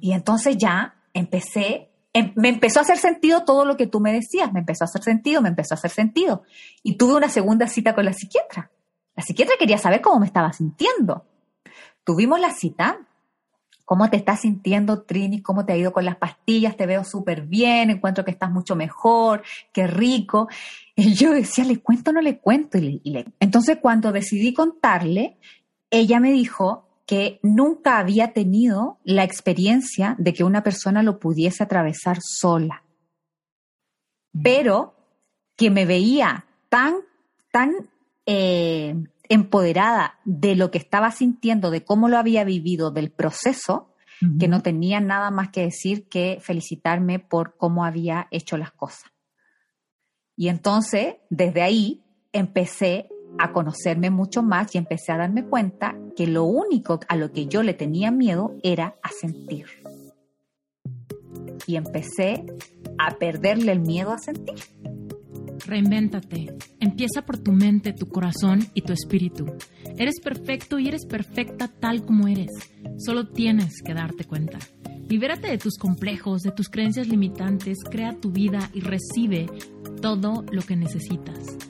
Y entonces ya empecé, em, me empezó a hacer sentido todo lo que tú me decías, me empezó a hacer sentido, me empezó a hacer sentido. Y tuve una segunda cita con la psiquiatra. La psiquiatra quería saber cómo me estaba sintiendo. Tuvimos la cita. ¿Cómo te estás sintiendo, Trini? ¿Cómo te ha ido con las pastillas? Te veo súper bien, encuentro que estás mucho mejor, qué rico. Y yo decía, ¿le cuento o no le cuento? Y y le... Entonces, cuando decidí contarle, ella me dijo que nunca había tenido la experiencia de que una persona lo pudiese atravesar sola, pero que me veía tan, tan eh, empoderada de lo que estaba sintiendo, de cómo lo había vivido, del proceso, que no tenía nada más que decir que felicitarme por cómo había hecho las cosas. Y entonces, desde ahí, empecé a conocerme mucho más y empecé a darme cuenta que lo único a lo que yo le tenía miedo era a sentir. Y empecé a perderle el miedo a sentir. Reinvéntate. Empieza por tu mente, tu corazón y tu espíritu. Eres perfecto y eres perfecta tal como eres. Solo tienes que darte cuenta. Libérate de tus complejos, de tus creencias limitantes, crea tu vida y recibe todo lo que necesitas.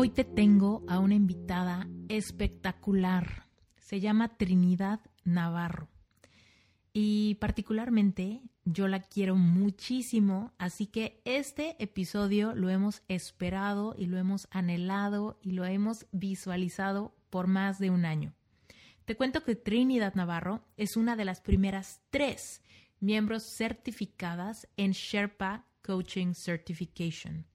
Hoy te tengo a una invitada espectacular. Se llama Trinidad Navarro. Y particularmente yo la quiero muchísimo, así que este episodio lo hemos esperado y lo hemos anhelado y lo hemos visualizado por más de un año. Te cuento que Trinidad Navarro es una de las primeras tres miembros certificadas en Sherpa Coaching Certification.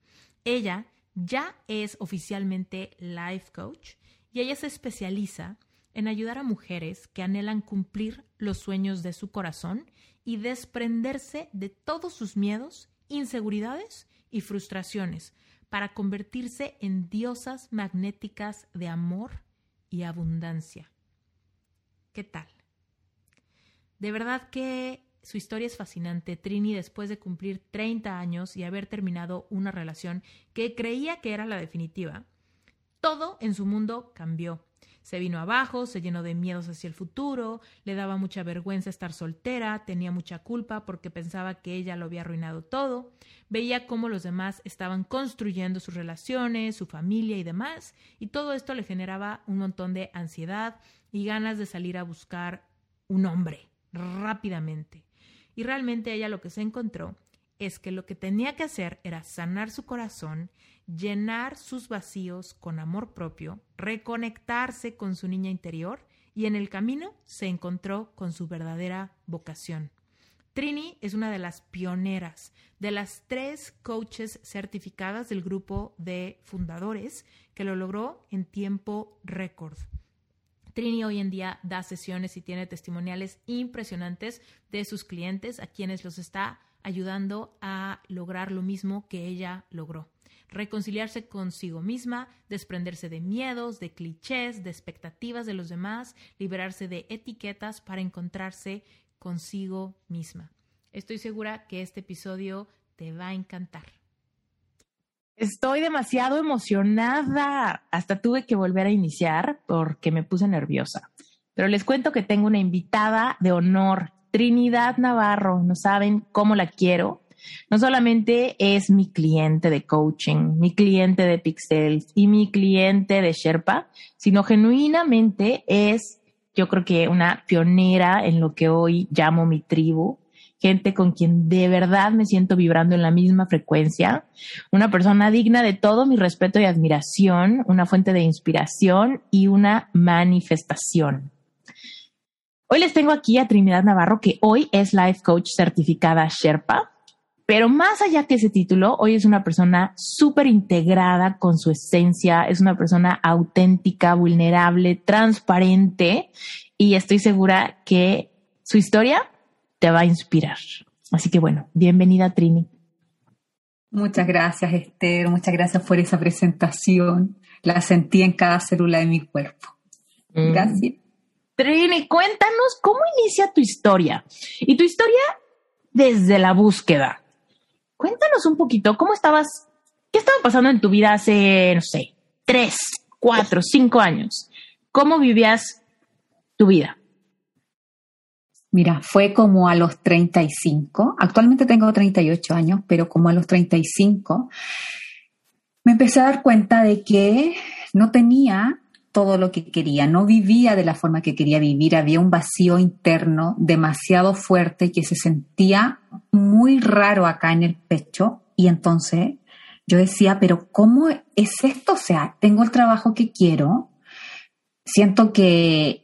Ella ya es oficialmente life coach y ella se especializa en ayudar a mujeres que anhelan cumplir los sueños de su corazón y desprenderse de todos sus miedos, inseguridades y frustraciones para convertirse en diosas magnéticas de amor y abundancia. ¿Qué tal? De verdad que su historia es fascinante. Trini, después de cumplir 30 años y haber terminado una relación que creía que era la definitiva, todo en su mundo cambió. Se vino abajo, se llenó de miedos hacia el futuro, le daba mucha vergüenza estar soltera, tenía mucha culpa porque pensaba que ella lo había arruinado todo, veía cómo los demás estaban construyendo sus relaciones, su familia y demás, y todo esto le generaba un montón de ansiedad y ganas de salir a buscar un hombre rápidamente. Y realmente ella lo que se encontró es que lo que tenía que hacer era sanar su corazón, llenar sus vacíos con amor propio, reconectarse con su niña interior y en el camino se encontró con su verdadera vocación. Trini es una de las pioneras, de las tres coaches certificadas del grupo de fundadores que lo logró en tiempo récord. Trini hoy en día da sesiones y tiene testimoniales impresionantes de sus clientes a quienes los está ayudando a lograr lo mismo que ella logró. Reconciliarse consigo misma, desprenderse de miedos, de clichés, de expectativas de los demás, liberarse de etiquetas para encontrarse consigo misma. Estoy segura que este episodio te va a encantar. Estoy demasiado emocionada. Hasta tuve que volver a iniciar porque me puse nerviosa. Pero les cuento que tengo una invitada de honor, Trinidad Navarro. No saben cómo la quiero. No solamente es mi cliente de coaching, mi cliente de Pixels y mi cliente de Sherpa, sino genuinamente es, yo creo que una pionera en lo que hoy llamo mi tribu, gente con quien de verdad me siento vibrando en la misma frecuencia, una persona digna de todo mi respeto y admiración, una fuente de inspiración y una manifestación. Hoy les tengo aquí a Trinidad Navarro, que hoy es Life Coach certificada Sherpa, pero más allá que ese título, hoy es una persona súper integrada con su esencia, es una persona auténtica, vulnerable, transparente y estoy segura que su historia te va a inspirar. Así que bueno, bienvenida Trini. Muchas gracias Esther, muchas gracias por esa presentación. La sentí en cada célula de mi cuerpo. Mm. Gracias. Trini, cuéntanos cómo inicia tu historia y tu historia desde la búsqueda. Cuéntanos un poquito cómo estabas, qué estaba pasando en tu vida hace, no sé, tres, cuatro, cinco años. ¿Cómo vivías tu vida? Mira, fue como a los 35, actualmente tengo 38 años, pero como a los 35, me empecé a dar cuenta de que no tenía todo lo que quería, no vivía de la forma que quería vivir, había un vacío interno demasiado fuerte que se sentía muy raro acá en el pecho y entonces yo decía, pero ¿cómo es esto? O sea, tengo el trabajo que quiero, siento que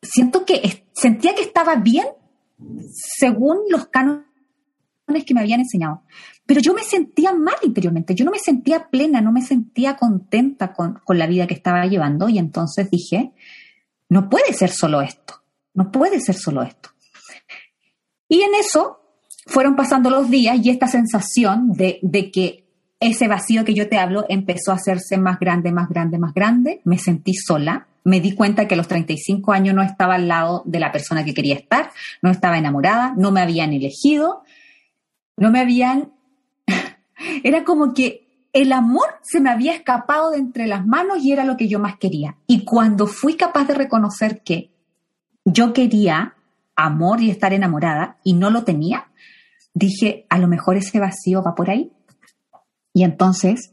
siento que sentía que estaba bien según los cánones que me habían enseñado. Pero yo me sentía mal interiormente, yo no me sentía plena, no me sentía contenta con, con la vida que estaba llevando y entonces dije, no puede ser solo esto, no puede ser solo esto. Y en eso fueron pasando los días y esta sensación de, de que ese vacío que yo te hablo empezó a hacerse más grande, más grande, más grande. Me sentí sola, me di cuenta que a los 35 años no estaba al lado de la persona que quería estar, no estaba enamorada, no me habían elegido, no me habían... era como que el amor se me había escapado de entre las manos y era lo que yo más quería. Y cuando fui capaz de reconocer que yo quería amor y estar enamorada y no lo tenía, dije, a lo mejor ese vacío va por ahí. Y entonces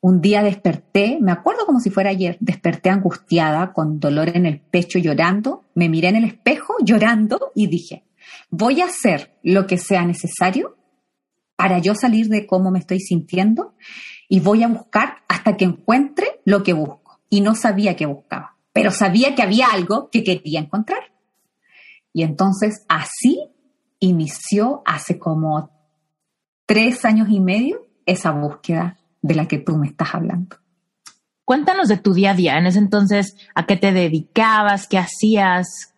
un día desperté, me acuerdo como si fuera ayer, desperté angustiada, con dolor en el pecho, llorando, me miré en el espejo llorando y dije, voy a hacer lo que sea necesario para yo salir de cómo me estoy sintiendo y voy a buscar hasta que encuentre lo que busco. Y no sabía qué buscaba, pero sabía que había algo que quería encontrar. Y entonces así inició hace como tres años y medio esa búsqueda de la que tú me estás hablando. Cuéntanos de tu día a día. En ese entonces, ¿a qué te dedicabas? ¿Qué hacías?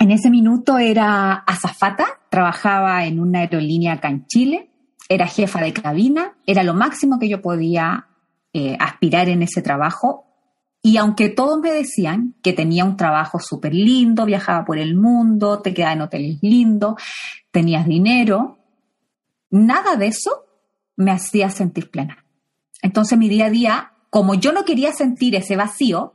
En ese minuto era azafata, trabajaba en una aerolínea acá en Chile, era jefa de cabina, era lo máximo que yo podía eh, aspirar en ese trabajo. Y aunque todos me decían que tenía un trabajo súper lindo, viajaba por el mundo, te quedaba en hoteles lindos, tenías dinero, nada de eso me hacía sentir plena. Entonces mi día a día, como yo no quería sentir ese vacío,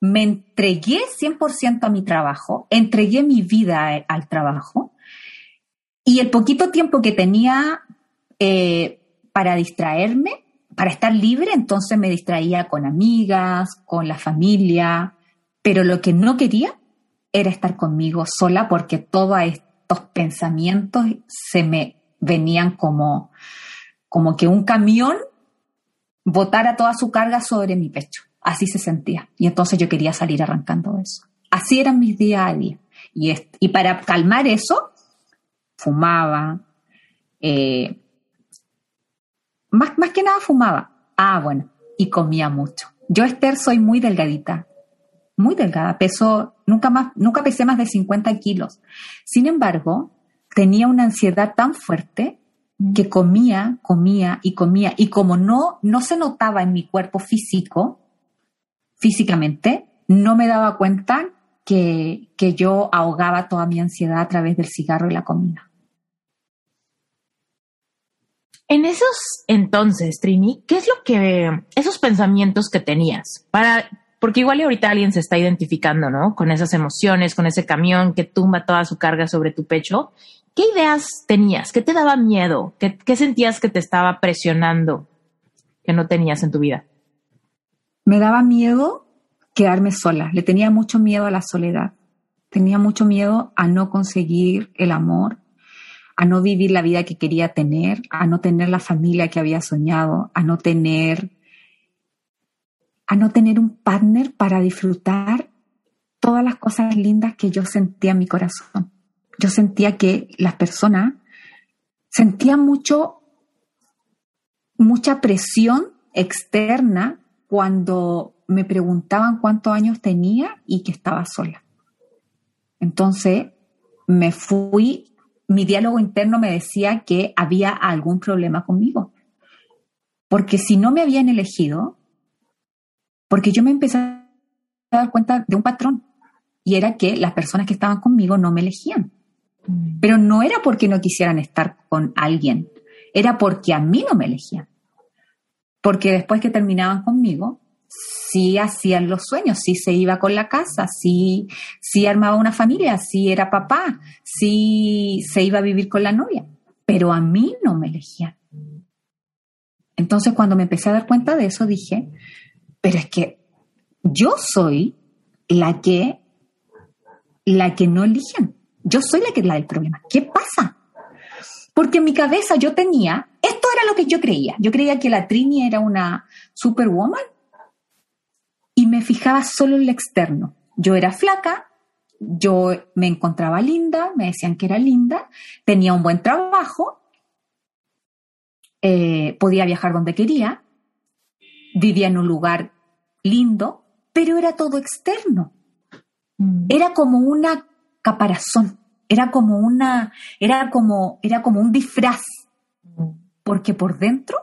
me entregué 100% a mi trabajo, entregué mi vida al trabajo y el poquito tiempo que tenía eh, para distraerme, para estar libre, entonces me distraía con amigas, con la familia, pero lo que no quería era estar conmigo sola porque todos estos pensamientos se me venían como como que un camión botara toda su carga sobre mi pecho. Así se sentía. Y entonces yo quería salir arrancando eso. Así eran mis días a día. Y, para calmar eso, fumaba. Eh, más, más que nada fumaba. Ah, bueno, y comía mucho. Yo, Esther, soy muy delgadita, muy delgada. Peso, nunca, más, nunca pesé más de 50 kilos. Sin embargo, tenía una ansiedad tan fuerte que comía, comía y comía. Y como no, no se notaba en mi cuerpo físico, físicamente, no me daba cuenta que, que yo ahogaba toda mi ansiedad a través del cigarro y la comida. En esos entonces, Trini, ¿qué es lo que, esos pensamientos que tenías? Para, porque igual ahorita alguien se está identificando, ¿no? Con esas emociones, con ese camión que tumba toda su carga sobre tu pecho. ¿Qué ideas tenías? ¿Qué te daba miedo? ¿Qué, sentías que te estaba presionando que no tenías en tu vida? Me daba miedo quedarme sola. Le tenía mucho miedo a la soledad. Tenía mucho miedo a no conseguir el amor, a no vivir la vida que quería tener, a no tener la familia que había soñado, a no tener a no tener un partner para disfrutar todas las cosas lindas que yo sentía en mi corazón yo sentía que las personas sentían mucho, mucha presión externa cuando me preguntaban cuántos años tenía y que estaba sola. Entonces me fui mi diálogo interno me decía que había algún problema conmigo. Porque si no me habían elegido, porque yo me empecé a dar cuenta de un patrón, y era que las personas que estaban conmigo no me elegían. Mm. Pero no era porque no quisieran estar con alguien, era porque a mí no me elegían. Porque después que terminaban conmigo, sí hacían los sueños, sí se iba con la casa, sí, sí armaba una familia, sí era papá, sí se iba a vivir con la novia, pero a mí no me elegían. Entonces cuando me empecé a dar cuenta de eso dije, pero es que yo soy la que la que no eligen. Yo soy la que es la del problema. ¿Qué pasa? Porque en mi cabeza yo tenía, esto era lo que yo creía. Yo creía que la Trini era una superwoman y me fijaba solo en lo externo. Yo era flaca, yo me encontraba linda, me decían que era linda, tenía un buen trabajo, eh, podía viajar donde quería, vivía en un lugar lindo, pero era todo externo. Mm. Era como una caparazón, era como una, era como, era como un disfraz, porque por dentro,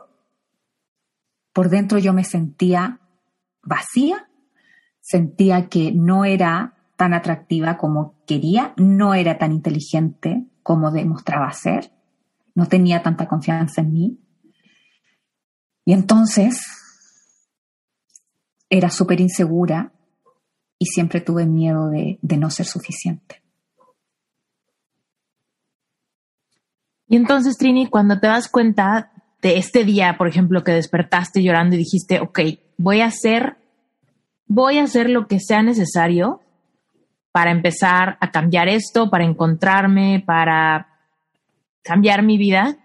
por dentro yo me sentía vacía, sentía que no era tan atractiva como quería, no era tan inteligente como demostraba ser, no tenía tanta confianza en mí. Y entonces era súper insegura y siempre tuve miedo de, de, no ser suficiente. Y entonces, Trini, cuando te das cuenta de este día, por ejemplo, que despertaste llorando y dijiste, ok, voy a hacer voy a hacer lo que sea necesario para empezar a cambiar esto, para encontrarme, para cambiar mi vida.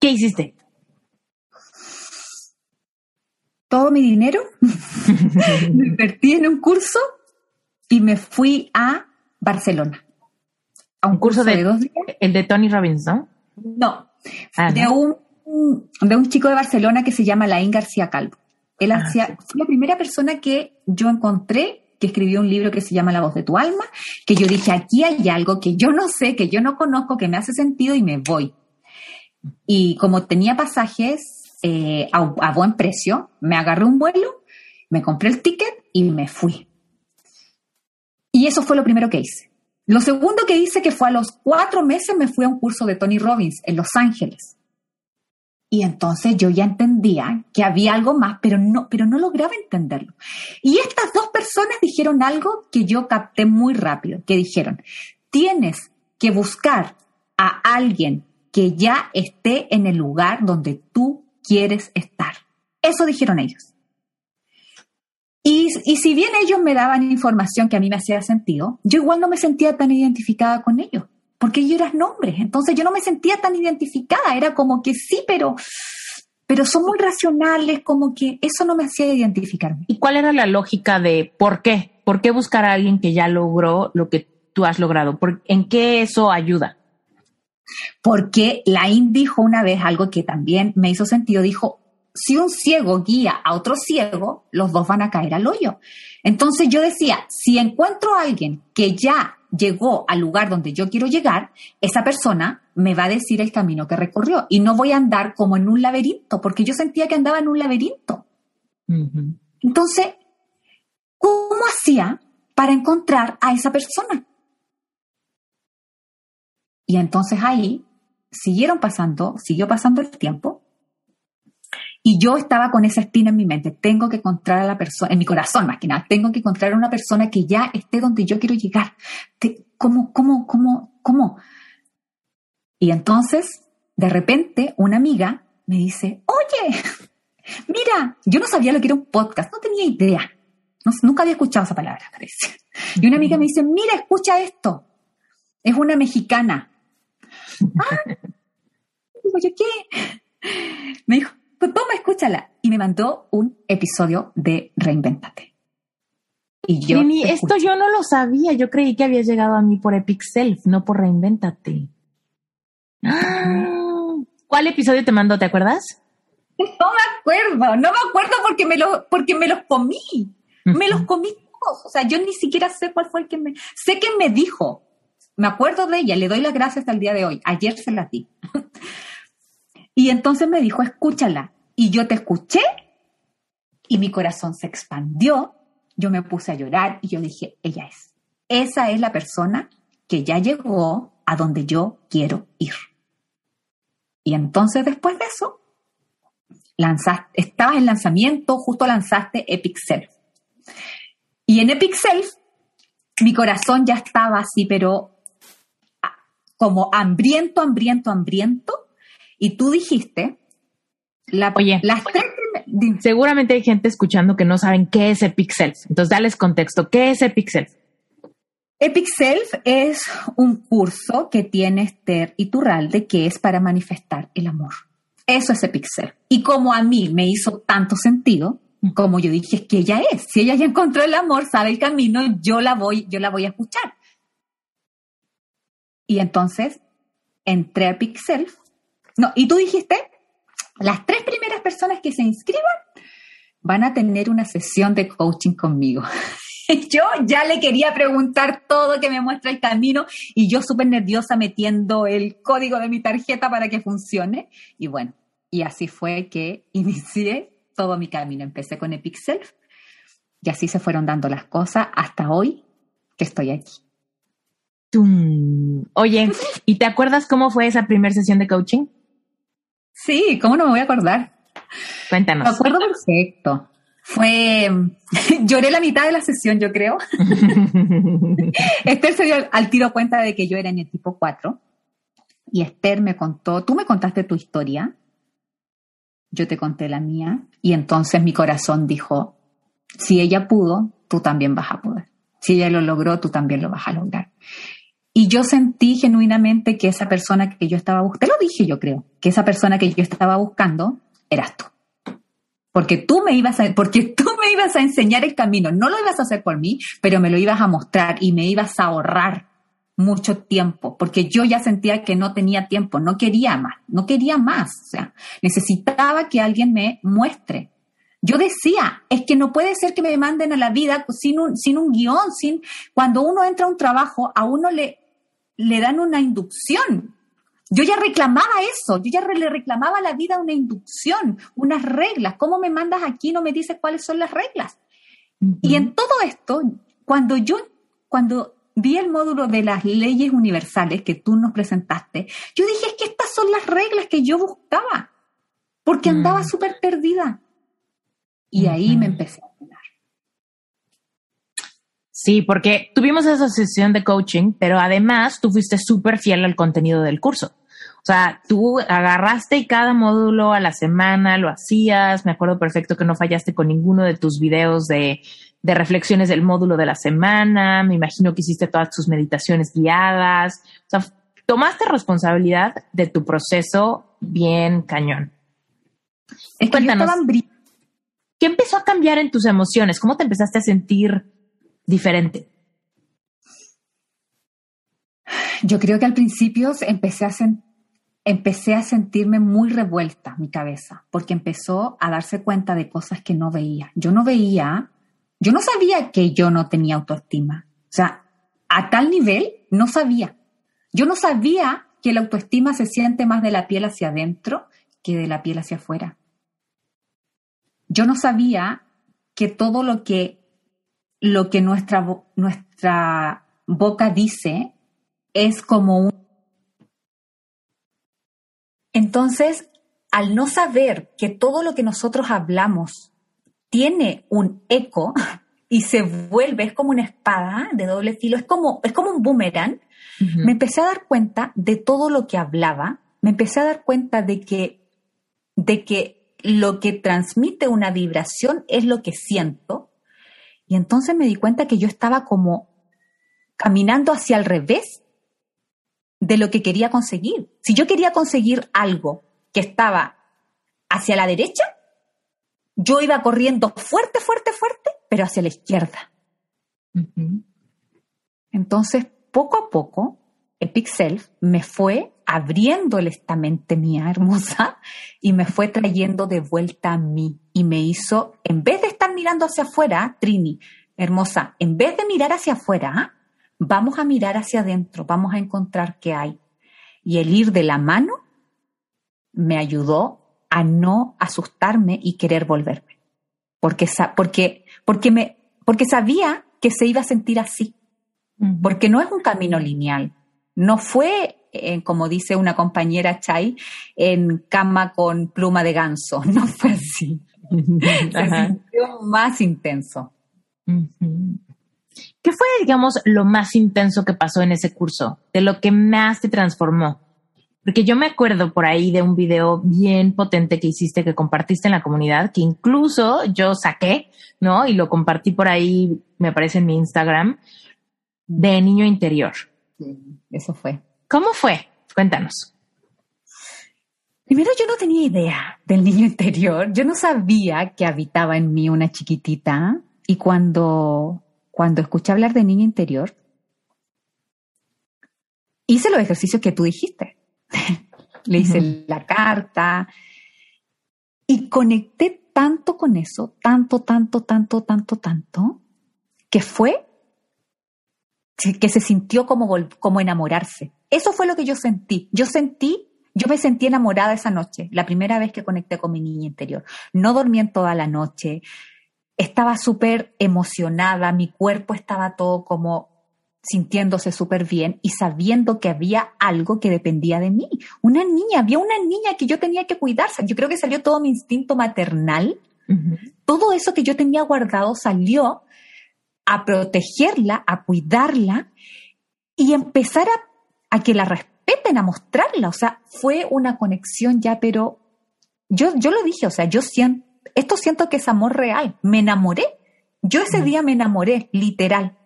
¿Qué hiciste? Todo mi dinero lo invertí en un curso y me fui a Barcelona. A un curso, de, dos días. El de Tony Robbins, ¿no? No, ah, de, Un, de un chico de Barcelona que se llama Laín García Calvo. Él ah, hacía, fue la primera persona que yo encontré que escribió un libro que se llama La voz de tu alma, que yo dije, aquí hay algo que yo no sé, que yo no conozco, que me hace sentido y me voy. Y como tenía pasajes eh, a, buen precio, me agarré un vuelo, me compré el ticket y me fui. Y eso fue lo primero que hice. Lo segundo que hice, que fue a los cuatro meses, me fui a un curso de Tony Robbins en Los Ángeles. Y entonces yo ya entendía que había algo más, pero no, pero no lograba entenderlo. Y estas dos personas dijeron algo que yo capté muy rápido, que dijeron, tienes que buscar a alguien que ya esté en el lugar donde tú quieres estar. Eso dijeron ellos. Y, y, si bien ellos me daban información que a mí me hacía sentido, yo igual no me sentía tan identificada con ellos porque yo eras nombres, entonces yo no me sentía tan identificada, era como que sí, pero, pero son muy racionales, como que eso no me hacía identificarme. ¿Y cuál era la lógica de por qué? ¿Por qué buscar a alguien que ya logró lo que tú has logrado? ¿En qué eso ayuda? Porque Lain dijo una vez algo que también me hizo sentido, dijo, si un ciego guía a otro ciego, los dos van a caer al hoyo. Entonces yo decía, si encuentro a alguien que ya llegó al lugar donde yo quiero llegar, esa persona me va a decir el camino que recorrió y no voy a andar como en un laberinto, porque yo sentía que andaba en un laberinto. Entonces, ¿cómo hacía para encontrar a esa persona? Y entonces ahí siguieron pasando, siguió pasando el tiempo y yo estaba con esa espina en mi mente, tengo que encontrar a la persona, en mi corazón más que nada, tengo que encontrar a una persona que ya esté donde yo quiero llegar. ¿Cómo, cómo, cómo, cómo? Y entonces, de repente, una amiga me dice, oye, mira, yo no sabía lo que era un podcast, no tenía idea. nunca había escuchado esa palabra, parece. Y una amiga me dice, mira, escucha esto. Es una mexicana. Ah, digo yo, ¿qué? Me dijo, pues toma, escúchala. Y me mandó un episodio de Reinventate. Y yo. esto yo no lo sabía. Yo creí que había llegado a mí por Epic Self, no por Reinventate. ¿Cuál episodio te mandó? ¿Te acuerdas? No me acuerdo, no me acuerdo porque me, lo, porque me los comí. Me los comí todos. O sea, yo ni siquiera sé cuál fue el que me. Sé que me dijo, me acuerdo de ella, le doy las gracias hasta el día de hoy. Ayer se las di. Y entonces me dijo, escúchala. Y yo te escuché y mi corazón se expandió. Yo me puse a llorar y yo dije, ella es. Esa es la persona que ya llegó a donde yo quiero ir. Y entonces después de eso, lanzaste, estabas en lanzamiento, justo lanzaste Epic Self. Y en Epic Self, mi corazón ya estaba así, pero como hambriento, hambriento, hambriento. Y tú dijiste, la, Oye, las tres seguramente hay gente escuchando que no saben qué es Epic Self. Entonces, dales contexto. ¿Qué es Epic Self? Epic Self es un curso que tiene Esther Iturralde que es para manifestar el amor. Eso es Epic Self. Y como a mí me hizo tanto sentido, como yo dije, es que ella es. Si ella ya encontró el amor, sabe el camino, yo la voy, yo la voy a escuchar. Y entonces entré a Pixel. No, y tú dijiste, las tres primeras personas que se inscriban van a tener una sesión de coaching conmigo. yo ya le quería preguntar todo, que me muestra el camino, y yo súper nerviosa metiendo el código de mi tarjeta para que funcione. Y bueno, y así fue que inicié todo mi camino. Empecé con Epic Self, y así se fueron dando las cosas hasta hoy que estoy aquí. Oye, ¿y te acuerdas cómo fue esa primera sesión de coaching? Sí, ¿cómo no me voy a acordar? Cuéntanos. Me acuerdo perfecto. Fue, lloré la mitad de la sesión, yo creo. Esther se dio al tiro cuenta de que yo era en el tipo 4. Y Esther me contó, tú me contaste tu historia, yo te conté la mía, y entonces mi corazón dijo, si ella pudo, tú también vas a poder. Si ella lo logró, tú también lo vas a lograr. Y yo sentí genuinamente que esa persona que yo estaba buscando, te lo dije yo creo, que esa persona que yo estaba buscando eras tú. Porque tú me ibas a, porque tú me ibas a enseñar el camino. No lo ibas a hacer por mí, pero me lo ibas a mostrar y me ibas a ahorrar mucho tiempo, porque yo ya sentía que no tenía tiempo, no quería más, no quería más. O sea, necesitaba que alguien me muestre yo decía, es que no puede ser que me manden a la vida sin un, sin un guion, sin, cuando uno entra a un trabajo, a uno le, le dan una inducción. Yo ya reclamaba eso, yo ya le reclamaba a la vida una inducción, unas reglas. ¿Cómo me mandas aquí no me dices cuáles son las reglas? Y en todo esto, cuando yo, cuando vi el módulo de las leyes universales que tú nos presentaste, yo dije, es que estas son las reglas que yo buscaba, porque andaba mm. súper perdida. Y ahí me empecé. Sí, porque tuvimos esa sesión de coaching, pero además tú fuiste súper fiel al contenido del curso. O sea, tú agarraste cada módulo a la semana lo hacías. Me acuerdo perfecto que no fallaste con ninguno de tus videos de, de reflexiones del módulo de la semana. Me imagino que hiciste todas tus meditaciones guiadas. O sea, tomaste responsabilidad de tu proceso bien cañón. Es Cuéntanos. ¿Qué empezó a cambiar en tus emociones? ¿Cómo te empezaste a sentir diferente? Yo creo que al principio empecé a, empecé a sentirme muy revuelta mi cabeza, porque empezó a darse cuenta de cosas que no veía. Yo no veía, yo no sabía que yo no tenía autoestima. O sea, a tal nivel no sabía. Yo no sabía que la autoestima se siente más de la piel hacia adentro que de la piel hacia afuera yo no sabía que todo lo que, lo que nuestra, nuestra boca dice es como un... Entonces, al no saber que todo lo que nosotros hablamos tiene un eco y se vuelve, es como una espada de doble filo, es como, es como un boomerang, me empecé a dar cuenta de todo lo que hablaba, me empecé a dar cuenta de que, de que lo que transmite una vibración es lo que siento. Y entonces me di cuenta que yo estaba como caminando hacia el revés de lo que quería conseguir. Si yo quería conseguir algo que estaba hacia la derecha, yo iba corriendo fuerte, fuerte, fuerte, pero hacia la izquierda. Entonces, poco a poco, Epic Self me fue abriéndole esta mente mía hermosa y me fue trayendo de vuelta a mí y me hizo, en vez de estar mirando hacia afuera, Trini, hermosa, en vez de mirar hacia afuera, vamos a mirar hacia adentro, vamos a encontrar qué hay. Y el ir de la mano me ayudó a no asustarme y querer volverme. Porque, porque, porque, me, porque sabía que se iba a sentir así. Porque no es un camino lineal. No fue, eh, como dice una compañera Chai, en cama con pluma de ganso. No fue así. se sintió más intenso. ¿Qué fue, digamos, lo más intenso que pasó en ese curso? De lo que más te transformó. Porque yo me acuerdo por ahí de un video bien potente que hiciste, que compartiste en la comunidad, que incluso yo saqué, ¿no? Y lo compartí por ahí, me parece en mi Instagram, de niño interior. Sí, eso fue. ¿Cómo fue? Cuéntanos. Primero yo no tenía idea del niño interior, yo no sabía que habitaba en mí una chiquitita y cuando, cuando escuché hablar de niño interior, hice los ejercicios que tú dijiste. Le hice la carta y conecté tanto con eso, tanto, tanto, tanto, tanto, tanto, que fue que se sintió como, como enamorarse. Eso fue lo que yo sentí. Yo sentí, yo me sentí enamorada esa noche, la primera vez que conecté con mi niña interior. No dormí en toda la noche, estaba súper emocionada, mi cuerpo estaba todo como sintiéndose súper bien y sabiendo que había algo que dependía de mí. Una niña, había una niña que yo tenía que cuidarse. Yo creo que salió todo mi instinto maternal. Todo eso que yo tenía guardado salió a protegerla, a cuidarla y empezar a, a, que la respeten, a mostrarla. O sea, fue una conexión ya, pero yo, yo lo dije, o sea, yo siento, esto siento que es amor real. Me enamoré. Yo ese día me enamoré, literal.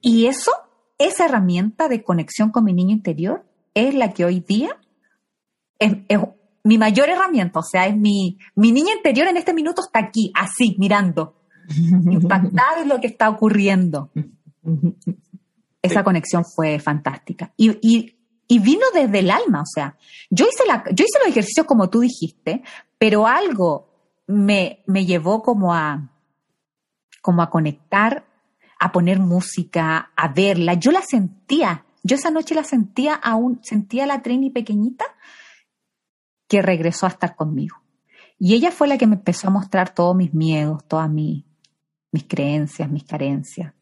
Y eso, esa herramienta de conexión con mi niño interior, es la que hoy día es, mi mayor herramienta. O sea, es mi, mi niña interior en este minuto está aquí, así, mirando, impactada en lo que está ocurriendo. Esa conexión fue fantástica. Y, y, y, vino desde el alma, o sea, yo hice, la, yo hice los ejercicios como tú dijiste, pero algo me, me llevó como a, como a conectar a poner música, a verla. Yo la sentía, yo esa noche la sentía aún, sentía la Trini pequeñita que regresó a estar conmigo. Y ella fue la que me empezó a mostrar todos mis miedos, todas mis, mis creencias, mis carencias.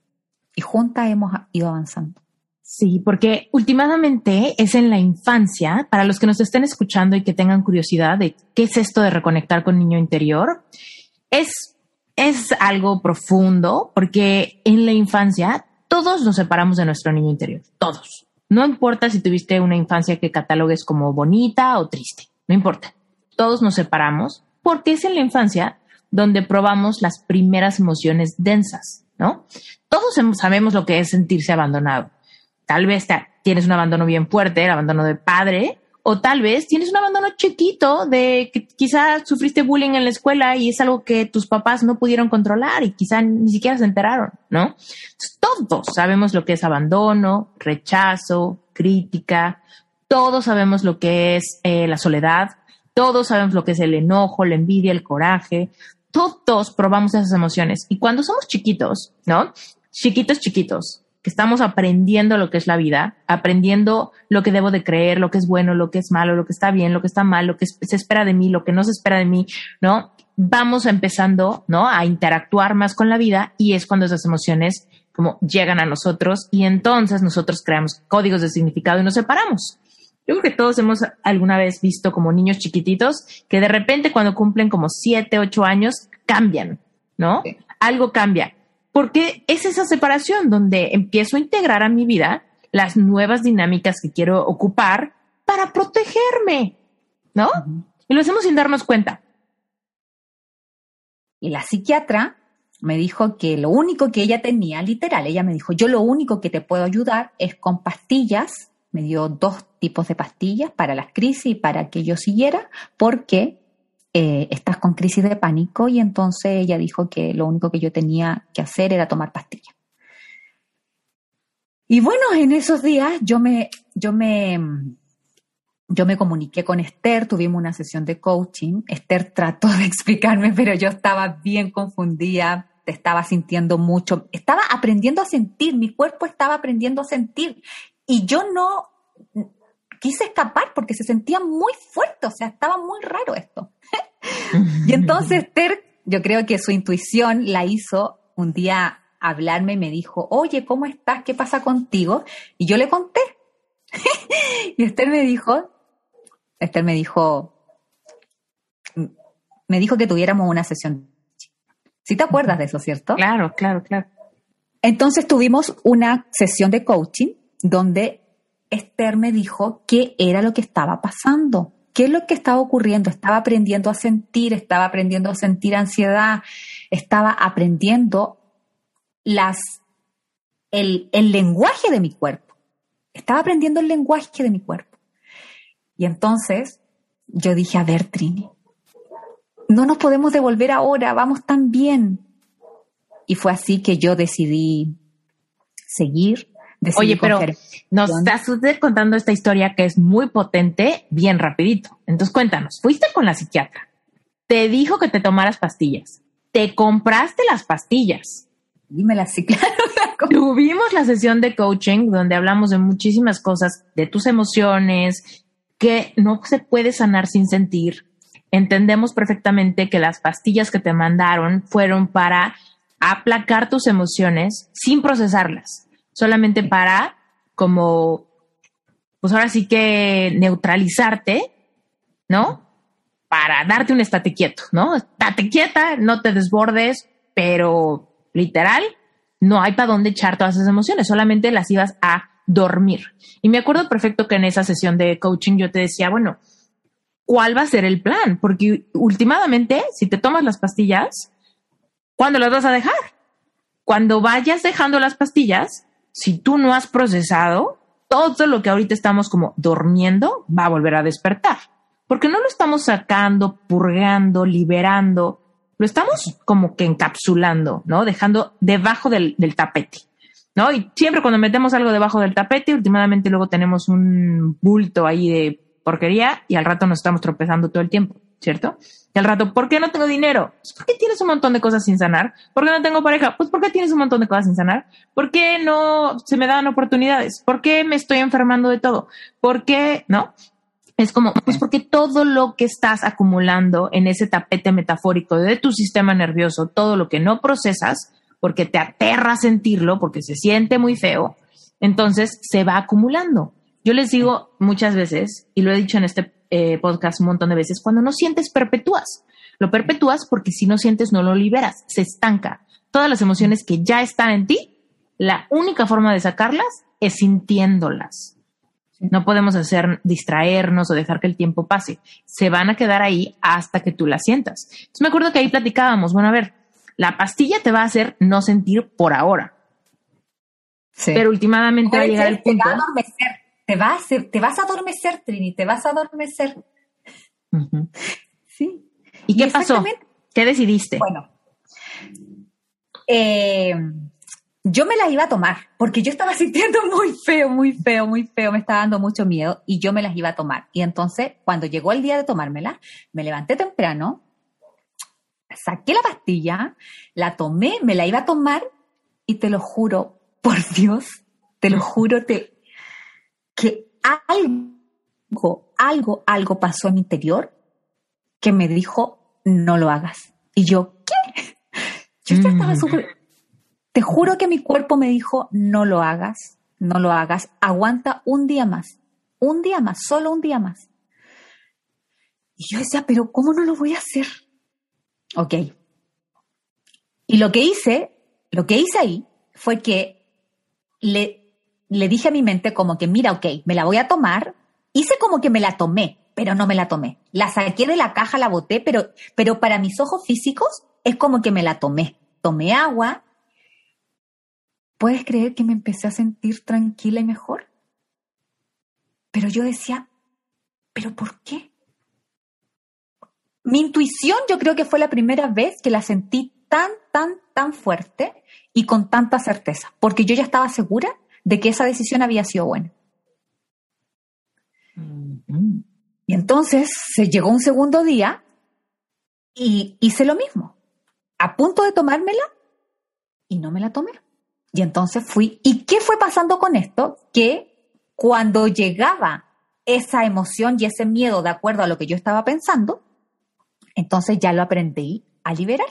Y juntas hemos ido avanzando. Sí, porque últimamente es en la infancia, para los que nos estén escuchando y que tengan curiosidad de qué es esto de reconectar con niño interior, es es algo profundo porque en la infancia todos nos separamos de nuestro niño interior, todos. No importa si tuviste una infancia que catalogues como bonita o triste, no importa. Todos nos separamos porque es en la infancia donde probamos las primeras emociones densas, ¿no? Todos sabemos lo que es sentirse abandonado. Tal vez tienes un abandono bien fuerte, el abandono de padre, o tal vez tienes un abandono chiquito de que quizás sufriste bullying en la escuela y es algo que tus papás no pudieron controlar y quizá ni siquiera se enteraron, ¿no? todos sabemos lo que es abandono, rechazo, crítica, todos sabemos lo que es eh, la soledad, todos sabemos lo que es el enojo, la envidia, el coraje, todos probamos esas emociones. Y cuando somos chiquitos, ¿no? Chiquitos, chiquitos, que estamos aprendiendo lo que es la vida, aprendiendo lo que debo de creer, lo que es bueno, lo que es malo, lo que está bien, lo que está mal, lo que se espera de mí, lo que no se espera de mí, ¿no? Vamos empezando, ¿no? A interactuar más con la vida y es cuando esas emociones como llegan a nosotros y entonces nosotros creamos códigos de significado y nos separamos. Yo creo que todos hemos alguna vez visto como niños chiquititos que de repente cuando cumplen como siete, ocho años cambian, ¿no? Algo cambia porque es esa separación donde empiezo a integrar a mi vida las nuevas dinámicas que quiero ocupar para protegerme, ¿no? Y lo hacemos sin darnos cuenta. Y la psiquiatra me dijo que lo único que ella tenía, literal, ella me dijo, yo lo único que te puedo ayudar es con pastillas. Me dio dos tipos de pastillas para las crisis para que yo siguiera, porque eh, estás con crisis de pánico y entonces ella dijo que lo único que yo tenía que hacer era tomar pastillas. Y bueno, en esos días yo me, yo me, yo me comuniqué con Esther, tuvimos una sesión de coaching. Esther trató de explicarme, pero yo estaba bien confundida. te estaba sintiendo mucho, estaba aprendiendo a sentir, mi cuerpo estaba aprendiendo a sentir. Y yo no quise escapar porque se sentía muy fuerte, o sea, estaba muy raro esto. y entonces Ter, yo creo que su intuición la hizo un día hablarme y me dijo, oye, ¿cómo estás? ¿Qué pasa contigo? Y yo le conté. y Esther me dijo, Esther me dijo, me dijo que tuviéramos una sesión. Si te acuerdas de eso, ¿cierto? Claro, claro, claro. Entonces tuvimos una sesión de coaching donde Esther me dijo qué era lo que estaba pasando, qué es lo que estaba ocurriendo. Estaba aprendiendo a sentir, estaba aprendiendo a sentir ansiedad, estaba aprendiendo las, el, el lenguaje de mi cuerpo. Estaba aprendiendo el lenguaje de mi cuerpo. Y entonces yo dije, a ver, Trini, no nos podemos devolver ahora, vamos tan bien. Y fue así que yo decidí seguir. Oye, pero nos estás contando esta historia que es muy potente, bien rapidito. Entonces cuéntanos, fuiste con la psiquiatra, te dijo que te tomaras pastillas, te compraste las pastillas, Dímela así, claro. Tuvimos la sesión de coaching donde hablamos de muchísimas cosas, de tus emociones, que no se puede sanar sin sentir. Entendemos perfectamente que las pastillas que te mandaron fueron para aplacar tus emociones sin procesarlas, solamente para como, pues ahora sí que neutralizarte, ¿no? Para darte un estate quieto, ¿no? Estate quieta, no te desbordes, pero literal, no hay para dónde echar todas esas emociones, solamente las ibas a dormir. Y me acuerdo perfecto que en esa sesión de coaching yo te decía, bueno, ¿cuál va a ser el plan? Porque últimamente, si te tomas las pastillas, ¿cuándo las vas a dejar? Cuando vayas dejando las pastillas, si tú no has procesado, todo lo que ahorita estamos como durmiendo va a volver a despertar. Porque no lo estamos sacando, purgando, liberando, lo estamos como que encapsulando, ¿no? Dejando debajo del, tapete, ¿no? Y siempre cuando metemos algo debajo del tapete, últimamente luego tenemos un bulto ahí de porquería y al rato nos estamos tropezando todo el tiempo, ¿cierto? Y al rato, ¿por qué no tengo dinero? Pues porque tienes un montón de cosas sin sanar. ¿Por qué no tengo pareja? Pues porque tienes un montón de cosas sin sanar. ¿Por qué no se me dan oportunidades? ¿Por qué me estoy enfermando de todo? ¿Por qué, no? Es como, pues porque todo lo que estás acumulando en ese tapete metafórico de tu sistema nervioso, todo lo que no procesas, porque te aterra sentirlo, porque se siente muy feo, entonces se va acumulando. Yo les digo muchas veces, y lo he dicho en este eh, podcast un montón de veces, cuando no sientes, perpetúas. Lo perpetúas porque si no sientes, no lo liberas, se estanca. Todas las emociones que ya están en ti, la única forma de sacarlas es sintiéndolas. No podemos hacer distraernos o dejar que el tiempo pase. Se van a quedar ahí hasta que tú la sientas. me acuerdo que ahí platicábamos, bueno, a ver, la pastilla te va a hacer no sentir por ahora. Sí. Pero últimamente va a llegar el punto. Te va a adormecer, te, va a te vas a adormecer, Trini, te vas a adormecer. Sí. ¿Y qué pasó? ¿Qué decidiste? Bueno, eh, yo me la iba a tomar, porque yo estaba sintiendo muy feo, muy feo, muy feo, me estaba dando mucho miedo y yo me las iba a tomar. Y entonces, cuando llegó el día de tomármela, me levanté temprano, saqué la pastilla, la tomé, me la iba a tomar y te lo juro, por Dios, te lo juro te, que algo, algo, algo pasó en mi interior que me dijo, no lo hagas. Y yo, ¿qué? Yo ya estaba mm. súper te juro que mi cuerpo me dijo, no lo hagas, no lo hagas, aguanta un día más, un día más, solo un día más. Y yo decía, pero ¿cómo no lo voy a hacer? Ok. Y lo que hice, lo que hice ahí fue que le, le dije a mi mente como que, mira, ok, me la voy a tomar. Hice como que me la tomé, pero no me la tomé. La saqué de la caja, la boté, pero, pero para mis ojos físicos es como que me la tomé. Tomé agua, ¿Puedes creer que me empecé a sentir tranquila y mejor? Pero yo decía, ¿pero por qué? Mi intuición yo creo que fue la primera vez que la sentí tan, tan, tan fuerte y con tanta certeza, porque yo ya estaba segura de que esa decisión había sido buena. Y entonces se llegó un segundo día y hice lo mismo. A punto de tomármela, y no me la tomé. Y entonces fui, ¿y qué fue pasando con esto? Que cuando llegaba esa emoción y ese miedo de acuerdo a lo que yo estaba pensando, entonces ya lo aprendí a liberar.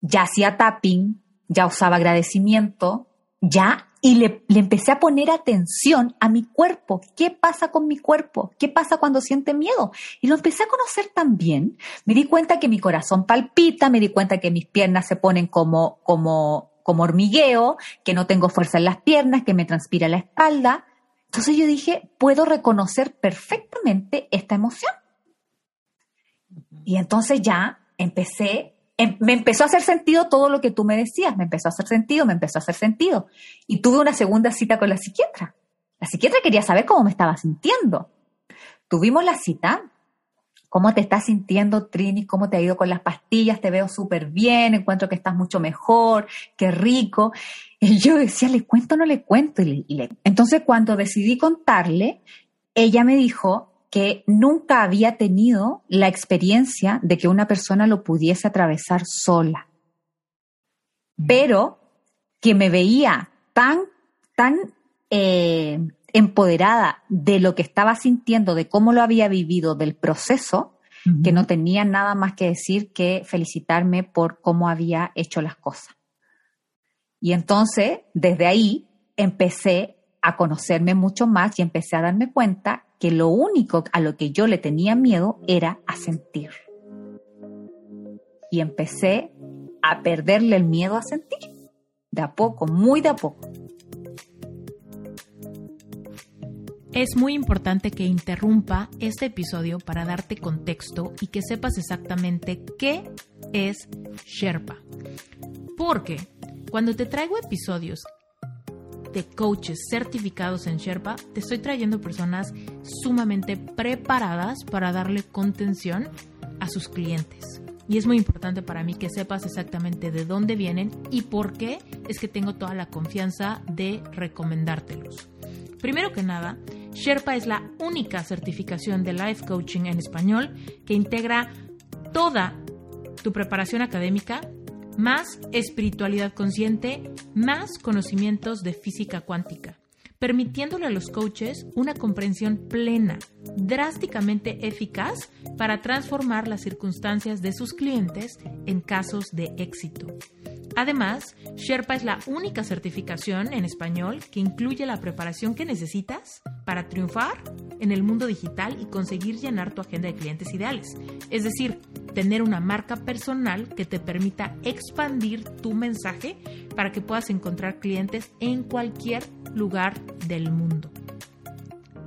Ya hacía tapping, ya usaba agradecimiento, ya, y le, empecé a poner atención a mi cuerpo. ¿Qué pasa con mi cuerpo? ¿Qué pasa cuando siente miedo? Y lo empecé a conocer también. Me di cuenta que mi corazón palpita, me di cuenta que mis piernas se ponen como, como, como hormigueo, que no tengo fuerza en las piernas, que me transpira la espalda. Entonces yo dije, puedo reconocer perfectamente esta emoción. Y entonces ya empecé, em, me empezó a hacer sentido todo lo que tú me decías, me empezó a hacer sentido, me empezó a hacer sentido. Y tuve una segunda cita con la psiquiatra. La psiquiatra quería saber cómo me estaba sintiendo. Tuvimos la cita. ¿Cómo te estás sintiendo, Trini? ¿Cómo te ha ido con las pastillas? Te veo súper bien, encuentro que estás mucho mejor, qué rico. Y yo decía, ¿le cuento o no le cuento? y le... Entonces, cuando decidí contarle, ella me dijo, que nunca había tenido la experiencia de que una persona lo pudiese atravesar sola, pero que me veía tan, tan eh, empoderada de lo que estaba sintiendo, de cómo lo había vivido, del proceso, que no tenía nada más que decir que felicitarme por cómo había hecho las cosas. Y entonces, desde ahí, empecé a conocerme mucho más y empecé a darme cuenta que lo único a lo que yo le tenía miedo era a sentir. Y empecé a perderle el miedo a sentir, de a poco, muy de a poco. Es muy importante que interrumpa este episodio para darte contexto y que sepas exactamente qué es Sherpa. Porque cuando te traigo episodios de coaches certificados en Sherpa, te estoy trayendo personas sumamente preparadas para darle contención a sus clientes. Y es muy importante para mí que sepas exactamente de dónde vienen y por qué es que tengo toda la confianza de recomendártelos. Primero que nada, Sherpa es la única certificación de life coaching en español que integra toda tu preparación académica más espiritualidad consciente, más conocimientos de física cuántica, permitiéndole a los coaches una comprensión plena, drásticamente eficaz para transformar las circunstancias de sus clientes en casos de éxito. Además, Sherpa es la única certificación en español que incluye la preparación que necesitas para triunfar en el mundo digital y conseguir llenar tu agenda de clientes ideales. Es decir, tener una marca personal que te permita expandir tu mensaje para que puedas encontrar clientes en cualquier lugar del mundo.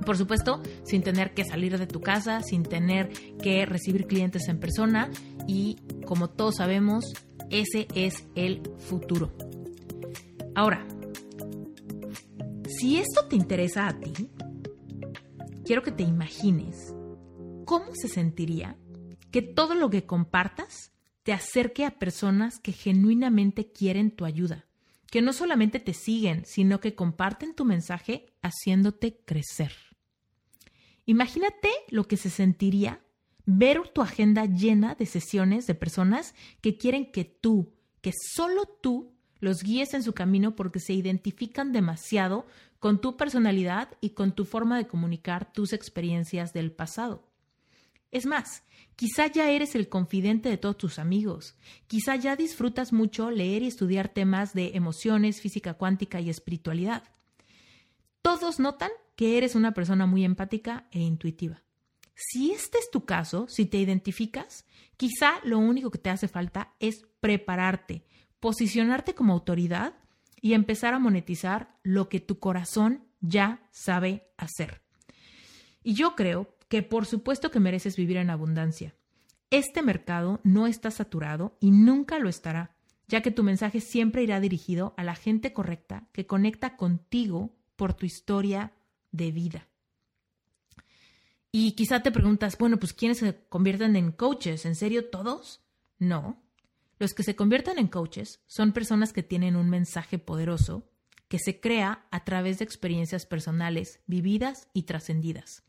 Por supuesto, sin tener que salir de tu casa, sin tener que recibir clientes en persona y como todos sabemos, ese es el futuro. Ahora, si esto te interesa a ti, quiero que te imagines cómo se sentiría que todo lo que compartas te acerque a personas que genuinamente quieren tu ayuda, que no solamente te siguen, sino que comparten tu mensaje haciéndote crecer. Imagínate lo que se sentiría ver tu agenda llena de sesiones de personas que quieren que tú, que solo tú, los guíes en su camino porque se identifican demasiado con tu personalidad y con tu forma de comunicar tus experiencias del pasado. Es más, quizá ya eres el confidente de todos tus amigos, quizá ya disfrutas mucho leer y estudiar temas de emociones, física cuántica y espiritualidad. Todos notan que eres una persona muy empática e intuitiva. Si este es tu caso, si te identificas, quizá lo único que te hace falta es prepararte, posicionarte como autoridad y empezar a monetizar lo que tu corazón ya sabe hacer. Y yo creo que por supuesto que mereces vivir en abundancia. Este mercado no está saturado y nunca lo estará, ya que tu mensaje siempre irá dirigido a la gente correcta que conecta contigo por tu historia de vida. Y quizá te preguntas, bueno, pues ¿quiénes se convierten en coaches? ¿En serio todos? No. Los que se convierten en coaches son personas que tienen un mensaje poderoso que se crea a través de experiencias personales vividas y trascendidas.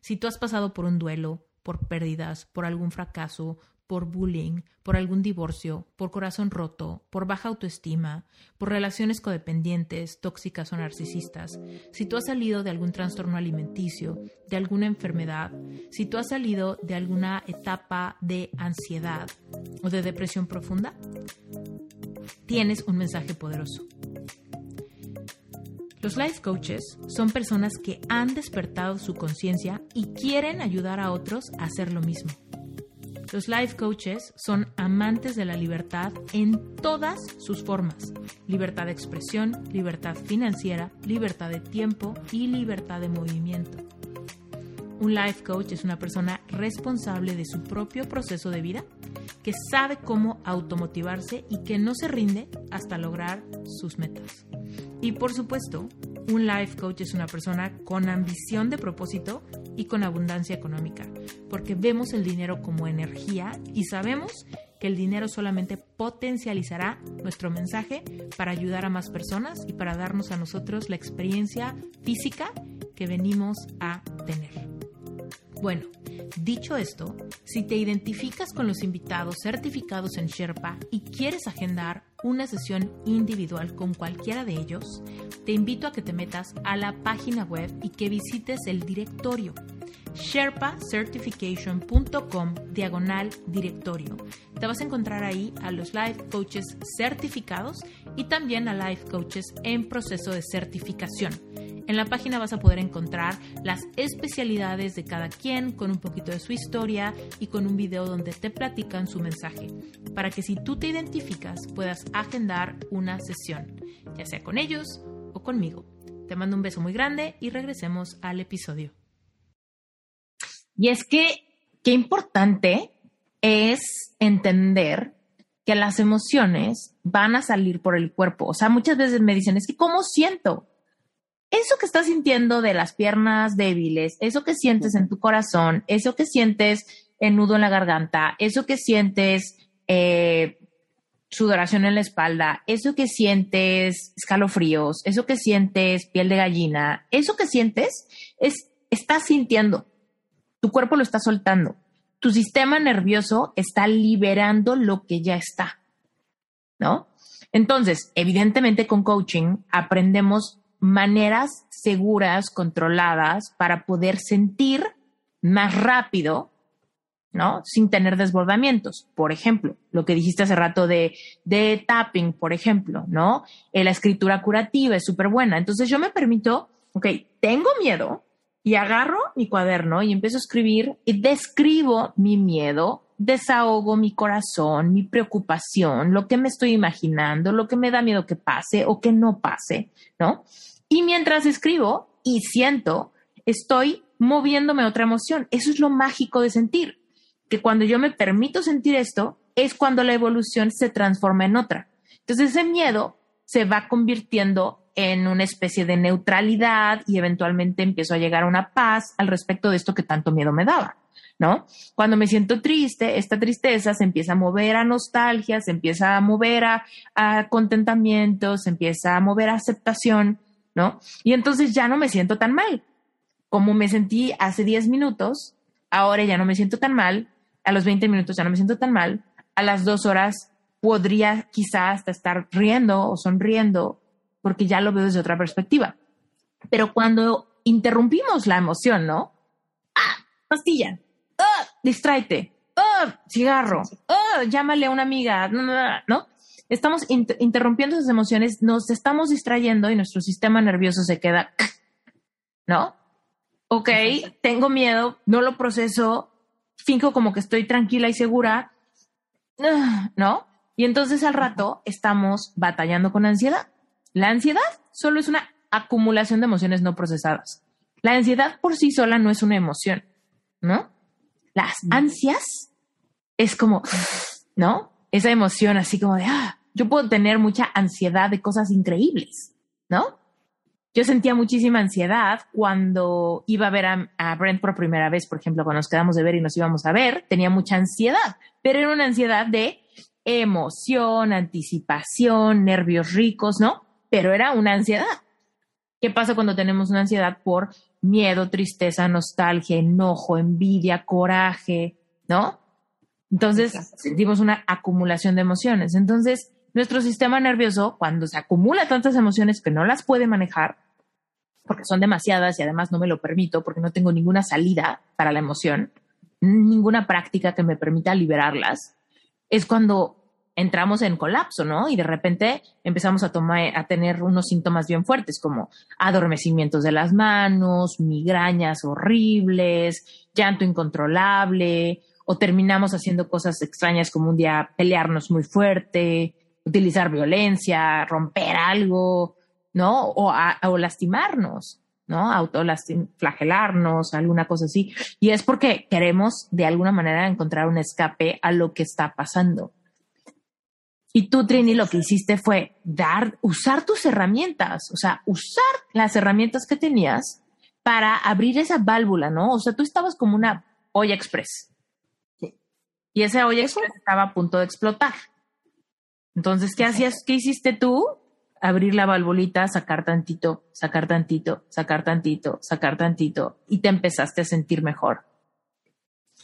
Si tú has pasado por un duelo, por pérdidas, por algún fracaso, por bullying, por algún divorcio, por corazón roto, por baja autoestima, por relaciones codependientes, tóxicas o narcisistas, si tú has salido de algún trastorno alimenticio, de alguna enfermedad, si tú has salido de alguna etapa de ansiedad o de depresión profunda, tienes un mensaje poderoso. Los life coaches son personas que han despertado su conciencia y quieren ayudar a otros a hacer lo mismo. Los life coaches son amantes de la libertad en todas sus formas. Libertad de expresión, libertad financiera, libertad de tiempo y libertad de movimiento. Un life coach es una persona responsable de su propio proceso de vida, que sabe cómo automotivarse y que no se rinde hasta lograr sus metas. Y por supuesto, un life coach es una persona con ambición de propósito y con abundancia económica, porque vemos el dinero como energía y sabemos que el dinero solamente potencializará nuestro mensaje para ayudar a más personas y para darnos a nosotros la experiencia física que venimos a tener. Bueno, dicho esto, si te identificas con los invitados certificados en Sherpa y quieres agendar una sesión individual con cualquiera de ellos, te invito a que te metas a la página web y que visites el directorio sherpacertification.com diagonal directorio. Te vas a encontrar ahí a los life coaches certificados y también a life coaches en proceso de certificación. En la página vas a poder encontrar las especialidades de cada quien con un poquito de su historia y con un video donde te platican su mensaje, para que si tú te identificas puedas agendar una sesión, ya sea con ellos o conmigo. Te mando un beso muy grande y regresemos al episodio. Y es que qué importante es entender que las emociones van a salir por el cuerpo. O sea, muchas veces me dicen, es que ¿cómo siento? Eso que estás sintiendo de las piernas débiles, eso que sientes en tu corazón, eso que sientes en nudo en la garganta, eso que sientes eh, sudoración en la espalda, eso que sientes escalofríos, eso que sientes piel de gallina, eso que sientes es, estás sintiendo. Tu cuerpo lo está soltando. Tu sistema nervioso está liberando lo que ya está. ¿No? Entonces, evidentemente con coaching aprendemos maneras seguras, controladas, para poder sentir más rápido, ¿no? Sin tener desbordamientos. Por ejemplo, lo que dijiste hace rato de, de tapping, por ejemplo, ¿no? Eh, la escritura curativa es súper buena. Entonces yo me permito, ok, tengo miedo, y agarro mi cuaderno y empiezo a escribir y describo mi miedo, desahogo mi corazón, mi preocupación, lo que me estoy imaginando, lo que me da miedo que pase o que no pase, ¿no? Y mientras escribo y siento, estoy moviéndome a otra emoción. Eso es lo mágico de sentir, que cuando yo me permito sentir esto, es cuando la evolución se transforma en otra. Entonces ese miedo se va convirtiendo en una especie de neutralidad y eventualmente empiezo a llegar a una paz al respecto de esto que tanto miedo me daba, ¿no? Cuando me siento triste, esta tristeza se empieza a mover a nostalgia, se empieza a mover a, contentamiento, se empieza a mover a aceptación, ¿no? Y entonces ya no me siento tan mal. Como me sentí hace 10 minutos, ahora ya no me siento tan mal, a los 20 minutos ya no me siento tan mal, a las dos horas podría quizás hasta estar riendo o sonriendo porque ya lo veo desde otra perspectiva. Pero cuando interrumpimos la emoción, ¿no? Ah, pastilla. Ah, distráete. Ah, cigarro. Ah, llámale a una amiga. ¿No? Estamos interrumpiendo esas emociones, nos estamos distrayendo y nuestro sistema nervioso se queda, ¿no? Ok, tengo miedo, no lo proceso, finco como que estoy tranquila y segura, ¿no? Y entonces al rato estamos batallando con ansiedad. La ansiedad solo es una acumulación de emociones no procesadas. La ansiedad por sí sola no es una emoción, ¿no? Las ansias es como, ¿no? Esa emoción así como de, ah, yo puedo tener mucha ansiedad de cosas increíbles, ¿no? Yo sentía muchísima ansiedad cuando iba a ver a, a, Brent por primera vez, por ejemplo, cuando nos quedamos de ver y nos íbamos a ver, tenía mucha ansiedad, pero era una ansiedad de emoción, anticipación, nervios ricos, ¿no? pero era una ansiedad. ¿Qué pasa cuando tenemos una ansiedad por miedo, tristeza, nostalgia, enojo, envidia, coraje, ¿no? Entonces, Exacto. sentimos una acumulación de emociones. Entonces, nuestro sistema nervioso, cuando se acumula tantas emociones que no las puede manejar, porque son demasiadas y además no me lo permito, porque no tengo ninguna salida para la emoción, ninguna práctica que me permita liberarlas, es cuando entramos en colapso, ¿no? Y de repente empezamos a tomar, a tener unos síntomas bien fuertes, como adormecimientos de las manos, migrañas horribles, llanto incontrolable, o terminamos haciendo cosas extrañas como un día pelearnos muy fuerte, utilizar violencia, romper algo, ¿no? O, a- o lastimarnos, ¿no? Autoflagelarnos, alguna cosa así. Y es porque queremos de alguna manera encontrar un escape a lo que está pasando. Y tú, Trini, lo que hiciste fue dar, usar tus herramientas, o sea, usar las herramientas que tenías para abrir esa válvula, ¿no? O sea, tú estabas como una olla express. Sí. Y esa olla express estaba a punto de explotar. Entonces, ¿qué hacías? ¿Qué hiciste tú? Abrir la valvulita, sacar tantito, sacar tantito, sacar tantito, sacar tantito, y te empezaste a sentir mejor.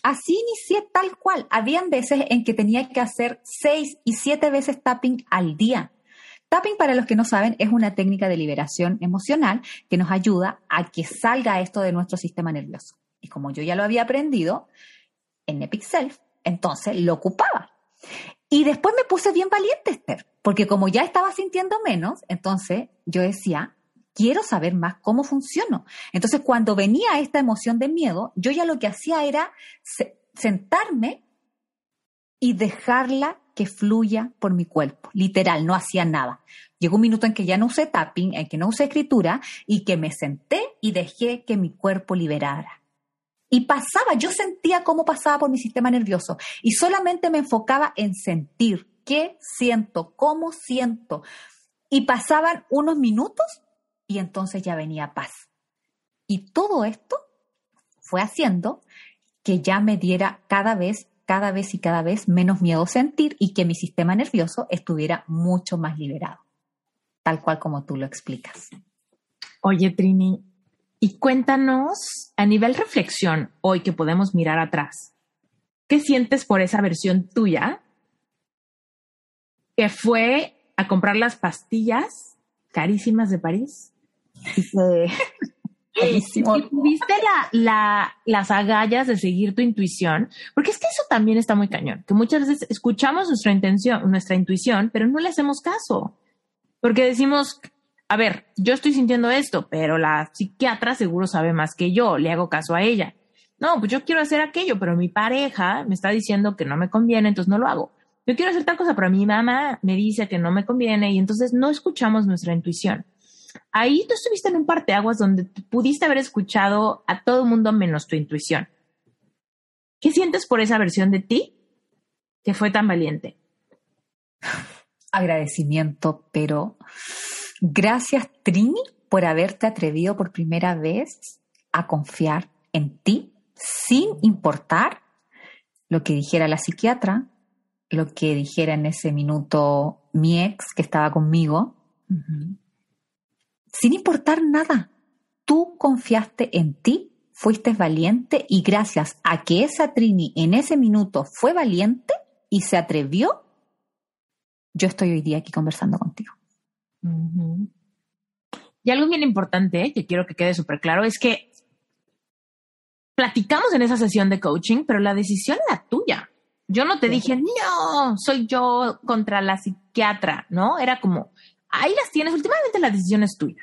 Así inicié tal cual. Habían veces en que tenía que hacer seis y siete veces tapping al día. Tapping, para los que no saben, es una técnica de liberación emocional que nos ayuda a que salga esto de nuestro sistema nervioso. Y como yo ya lo había aprendido en Epic Self, entonces lo ocupaba. Y después me puse bien valiente, Esther, porque como ya estaba sintiendo menos, entonces yo decía, quiero saber más cómo funciono. Entonces, cuando venía esta emoción de miedo, yo ya lo que hacía era se- sentarme y dejarla que fluya por mi cuerpo. Literal, no hacía nada. Llegó un minuto en que ya no usé tapping, en que no usé escritura y que me senté y dejé que mi cuerpo liberara. Y pasaba, yo sentía cómo pasaba por mi sistema nervioso y solamente me enfocaba en sentir qué siento, cómo siento. Y pasaban unos minutos y entonces ya venía paz. Y todo esto fue haciendo que ya me diera cada vez, cada vez y cada vez menos miedo sentir y que mi sistema nervioso estuviera mucho más liberado, tal cual como tú lo explicas. Oye, Trini, y cuéntanos a nivel reflexión, hoy que podemos mirar atrás, ¿qué sientes por esa versión tuya que fue a comprar las pastillas carísimas de París? Y que tuviste la, la- las agallas de seguir tu intuición, porque es que eso también está muy cañón, que muchas veces escuchamos nuestra intención, nuestra intuición, pero no le hacemos caso, porque decimos, a ver, yo estoy sintiendo esto, pero la psiquiatra seguro sabe más que yo, le hago caso a ella. No, pues yo quiero hacer aquello, pero mi pareja me está diciendo que no me conviene, entonces no lo hago. Yo quiero hacer tal cosa, pero mi mamá me dice que no me conviene y entonces no escuchamos nuestra intuición. Ahí tú estuviste en un parteaguas donde pudiste haber escuchado a todo mundo menos tu intuición. ¿Qué sientes por esa versión de ti que fue tan valiente? Agradecimiento, pero gracias Trini por haberte atrevido por primera vez a confiar en ti sin importar lo que dijera la psiquiatra, lo que dijera en ese minuto mi ex que estaba conmigo, sin importar nada. Tú confiaste en ti, fuiste valiente y gracias a que esa Trini en ese minuto fue valiente y se atrevió, yo estoy hoy día aquí conversando contigo. Y algo bien importante que quiero que quede súper claro es que platicamos en esa sesión de coaching, pero la decisión era tuya. Yo no te Sí. dije, no, soy yo contra la psiquiatra, ¿no? Era como, ahí las tienes, últimamente la decisión es tuya.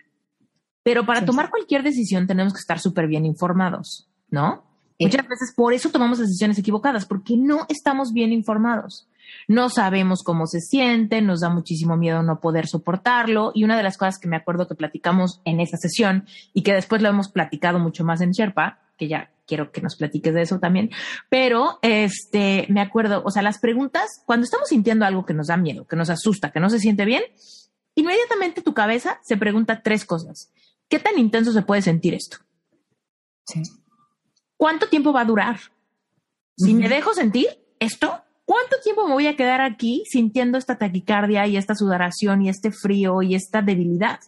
Pero para Sí, tomar sí. cualquier decisión tenemos que estar súper bien informados, ¿no? Muchas veces por eso tomamos decisiones equivocadas, porque no estamos bien informados. No sabemos cómo se siente, nos da muchísimo miedo no poder soportarlo. Y una de las cosas que me acuerdo que platicamos en esa sesión y que después lo hemos platicado mucho más en Sherpa, que ya quiero que nos platiques de eso también, pero este, me acuerdo, o sea, las preguntas, cuando estamos sintiendo algo que nos da miedo, que nos asusta, que no se siente bien, inmediatamente tu cabeza se pregunta tres cosas. ¿Qué tan intenso se puede sentir esto? Sí. ¿Cuánto tiempo va a durar? Si me dejo sentir esto, ¿cuánto tiempo me voy a quedar aquí sintiendo esta taquicardia y esta sudoración y este frío y esta debilidad?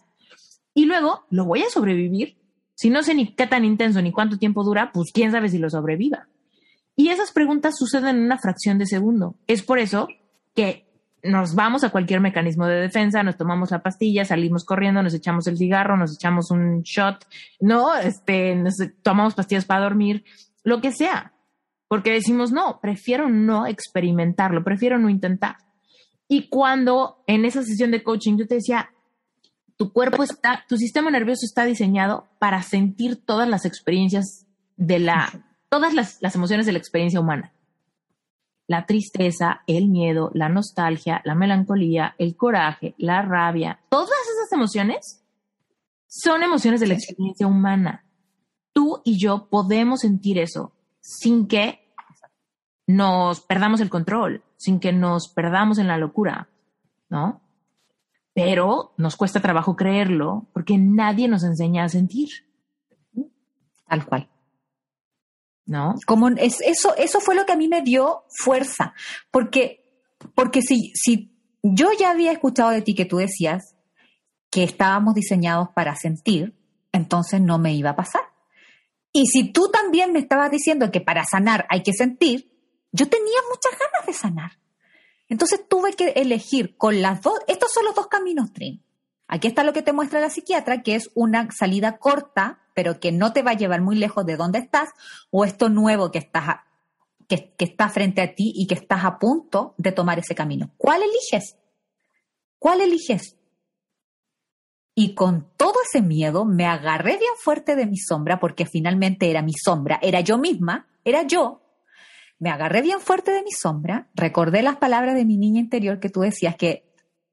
Y luego, ¿lo voy a sobrevivir? Si no sé ni qué tan intenso ni cuánto tiempo dura, pues quién sabe si lo sobreviva. Y esas preguntas suceden en una fracción de segundo. Es por eso que nos vamos a cualquier mecanismo de defensa, nos tomamos la pastilla, salimos corriendo, nos echamos el cigarro, nos echamos un shot, no, este, nos tomamos pastillas para dormir, lo que sea. Porque decimos, no, prefiero no experimentarlo, prefiero no intentar. Y cuando en esa sesión de coaching yo te decía, tu cuerpo está, tu sistema nervioso está diseñado para sentir todas las experiencias de la, todas las, las emociones de la experiencia humana. La tristeza, el miedo, la nostalgia, la melancolía, el coraje, la rabia, todas esas emociones son emociones de la experiencia humana. Tú y yo podemos sentir eso sin que nos perdamos el control, sin que nos perdamos en la locura, ¿no? Pero nos cuesta trabajo creerlo porque nadie nos enseña a sentir. Tal cual. ¿No? Como es, eso, eso fue lo que a mí me dio fuerza. Porque, porque si, si yo ya había escuchado de ti que tú decías que estábamos diseñados para sentir, entonces no me iba a pasar. Y si tú también me estabas diciendo que para sanar hay que sentir, yo tenía muchas ganas de sanar. Entonces tuve que elegir con las dos, estos son los dos caminos, Trin. Aquí está lo que te muestra la psiquiatra, que es una salida corta, pero que no te va a llevar muy lejos de donde estás, o esto nuevo que, estás que, está frente a ti y que estás a punto de tomar ese camino. ¿Cuál eliges? ¿Cuál eliges? Y con todo ese miedo me agarré bien fuerte de mi sombra, porque finalmente era mi sombra, era yo misma, era yo, me agarré bien fuerte de mi sombra, recordé las palabras de mi niña interior que tú decías que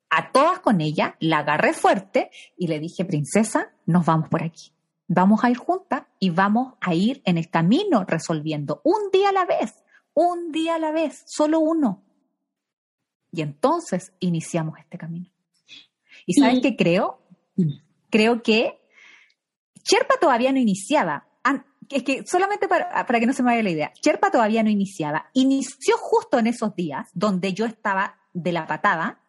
a todas con ella, la agarré fuerte y le dije, princesa, nos vamos por aquí. Vamos a ir juntas y vamos a ir en el camino resolviendo un día a la vez, un día a la vez, solo uno. Y entonces iniciamos este camino. ¿Y sabes qué creo? Creo que Sherpa todavía no iniciaba, es que solamente para, para, que no se me vaya la idea, Sherpa todavía no iniciaba. Inició justo en esos días donde yo estaba de la patada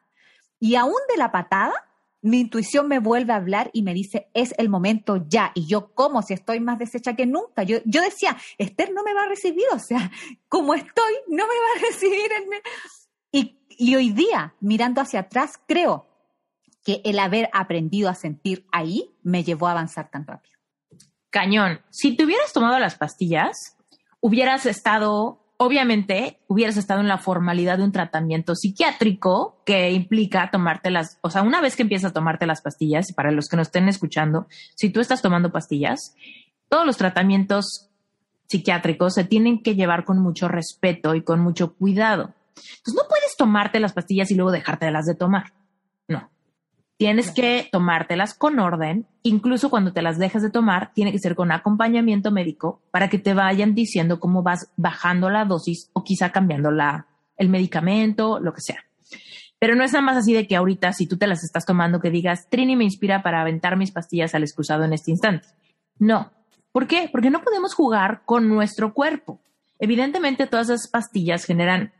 y aún de la patada, mi intuición me vuelve a hablar y me dice, es el momento ya. Y yo como si estoy más deshecha que nunca. Yo, yo decía, Esther no me va a recibir, o sea, como estoy, no me va a recibir. Y, y hoy día, mirando hacia atrás, creo que el haber aprendido a sentir ahí me llevó a avanzar tan rápido cañón. Si te hubieras tomado las pastillas, hubieras estado, obviamente, hubieras estado en la formalidad de un tratamiento psiquiátrico que implica tomarte las, o sea, una vez que empiezas a tomarte las pastillas, para los que nos estén escuchando, si tú estás tomando pastillas, todos los tratamientos psiquiátricos se tienen que llevar con mucho respeto y con mucho cuidado. Entonces, no puedes tomarte las pastillas y luego dejártelas de tomar. No. Tienes que tomártelas con orden, incluso cuando te las dejas de tomar, tiene que ser con acompañamiento médico para que te vayan diciendo cómo vas bajando la dosis o quizá cambiando la, el medicamento, lo que sea. Pero no es nada más así de que ahorita, si tú te las estás tomando, que digas, Trini me inspira para aventar mis pastillas al excusado en este instante. No. ¿Por qué? Porque no podemos jugar con nuestro cuerpo. Evidentemente, todas esas pastillas generan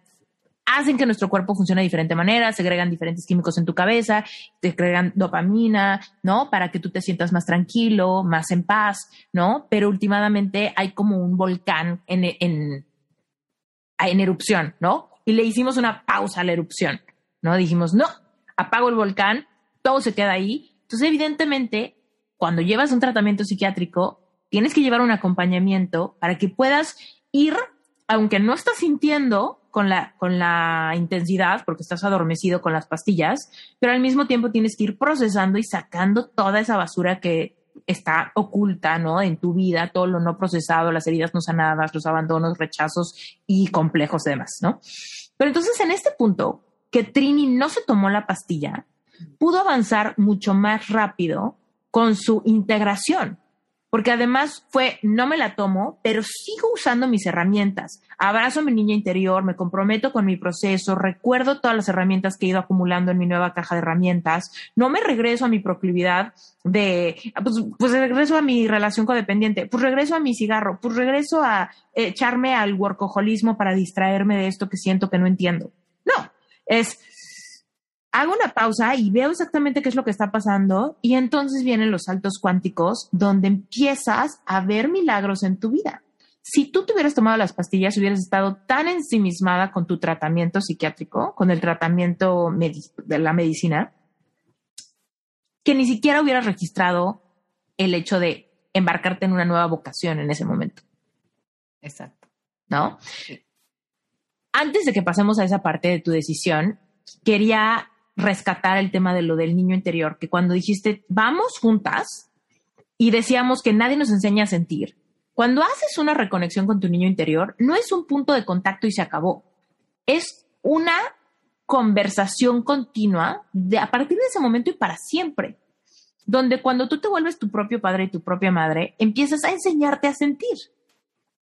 hacen que nuestro cuerpo funcione de diferente manera, segregan diferentes químicos en tu cabeza, te agregan dopamina, ¿no? Para que tú te sientas más tranquilo, más en paz, ¿no? Pero últimamente hay como un volcán en, en, en erupción, ¿no? Y le hicimos una pausa a la erupción, ¿no? Dijimos, no, apago el volcán, todo se queda ahí. Entonces, evidentemente, cuando llevas un tratamiento psiquiátrico, tienes que llevar un acompañamiento para que puedas ir, aunque no estás sintiendo, con la, con la intensidad, porque estás adormecido con las pastillas, pero al mismo tiempo tienes que ir procesando y sacando toda esa basura que está oculta, ¿no? En tu vida, todo lo no procesado, las heridas no sanadas, los abandonos, rechazos y complejos demás, ¿no? Pero entonces en este punto, que Trini no se tomó la pastilla, pudo avanzar mucho más rápido con su integración porque además fue, no me la tomo, pero sigo usando mis herramientas. Abrazo a mi niña interior, me comprometo con mi proceso, recuerdo todas las herramientas que he ido acumulando en mi nueva caja de herramientas, no me regreso a mi proclividad de, pues, pues regreso a mi relación codependiente, pues regreso a mi cigarro, pues regreso a echarme al workoholismo para distraerme de esto que siento que no entiendo. No, es hago una pausa y veo exactamente qué es lo que está pasando y entonces vienen los saltos cuánticos donde empiezas a ver milagros en tu vida. si tú te hubieras tomado las pastillas, hubieras estado tan ensimismada con tu tratamiento psiquiátrico, con el tratamiento de la medicina, que ni siquiera hubieras registrado el hecho de embarcarte en una nueva vocación en ese momento. Exacto. ¿No? Antes de que pasemos a esa parte de tu decisión, quería rescatar el tema de lo del niño interior, que cuando dijiste, vamos juntas y decíamos que nadie nos enseña a sentir, cuando haces una reconexión con tu niño interior, no es un punto de contacto y se acabó. Es una conversación continua de, a partir de ese momento y para siempre. Donde cuando tú te vuelves tu propio padre y tu propia madre, empiezas a enseñarte a sentir.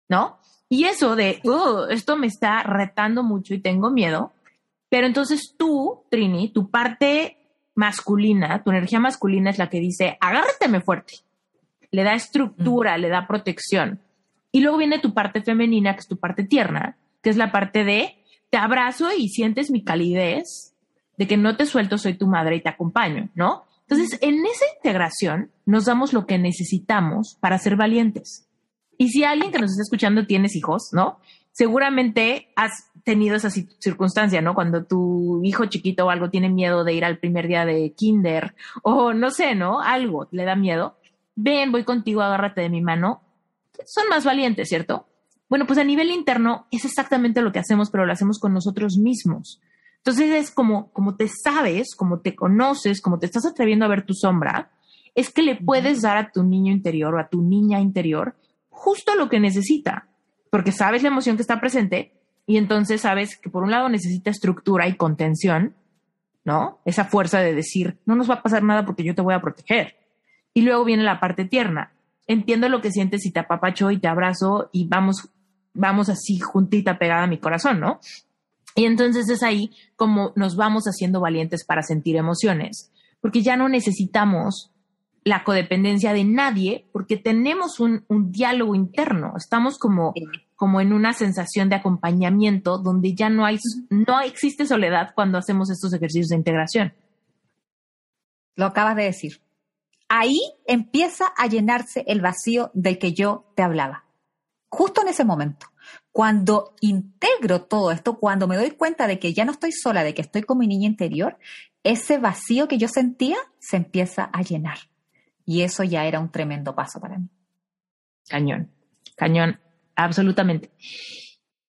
¿No? Y eso de, oh, esto me está retando mucho y tengo miedo. Pero entonces tú, Trini, tu parte masculina, tu energía masculina es la que dice, agárrateme fuerte le da estructura, le da protección. Y luego viene tu parte femenina, que es tu parte tierna, que es la parte de te abrazo y sientes mi calidez, de que no te suelto, soy tu madre y te acompaño, ¿no? Entonces, en esa integración nos damos lo que necesitamos para ser valientes. Y si alguien que nos está escuchando tienes hijos, ¿no? Seguramente has tenido esa circunstancia, ¿no? Cuando tu hijo chiquito o algo tiene miedo de ir al primer día de kinder o no sé, ¿no? Algo le da miedo ven, voy contigo, agárrate de mi mano, son más valientes, ¿cierto? Bueno, pues a nivel interno es exactamente lo que hacemos, pero lo hacemos con nosotros mismos. Entonces es como, como te sabes, como te conoces, como te estás atreviendo a ver tu sombra, es que le puedes dar a tu niño interior o a tu niña interior justo lo que necesita, porque sabes la emoción que está presente y entonces sabes que por un lado necesita estructura y contención, ¿no? Esa fuerza de decir, no nos va a pasar nada porque yo te voy a proteger. Y luego viene la parte tierna. Entiendo lo que sientes y te apapacho y te abrazo y vamos, vamos así juntita pegada a mi corazón, ¿no? Y entonces es ahí como nos vamos haciendo valientes para sentir emociones, porque ya no necesitamos la codependencia de nadie, porque tenemos un, un diálogo interno, estamos como, como en una sensación de acompañamiento donde ya no hay, no existe soledad cuando hacemos estos ejercicios de integración. Lo acabas de decir ahí empieza a llenarse el vacío del que yo te hablaba. Justo en ese momento. Cuando integro todo esto, cuando me doy cuenta de que ya no estoy sola, de que estoy con mi niña interior, ese vacío que yo sentía se empieza a llenar. Y eso ya era un tremendo paso para mí. Cañón, cañón, absolutamente.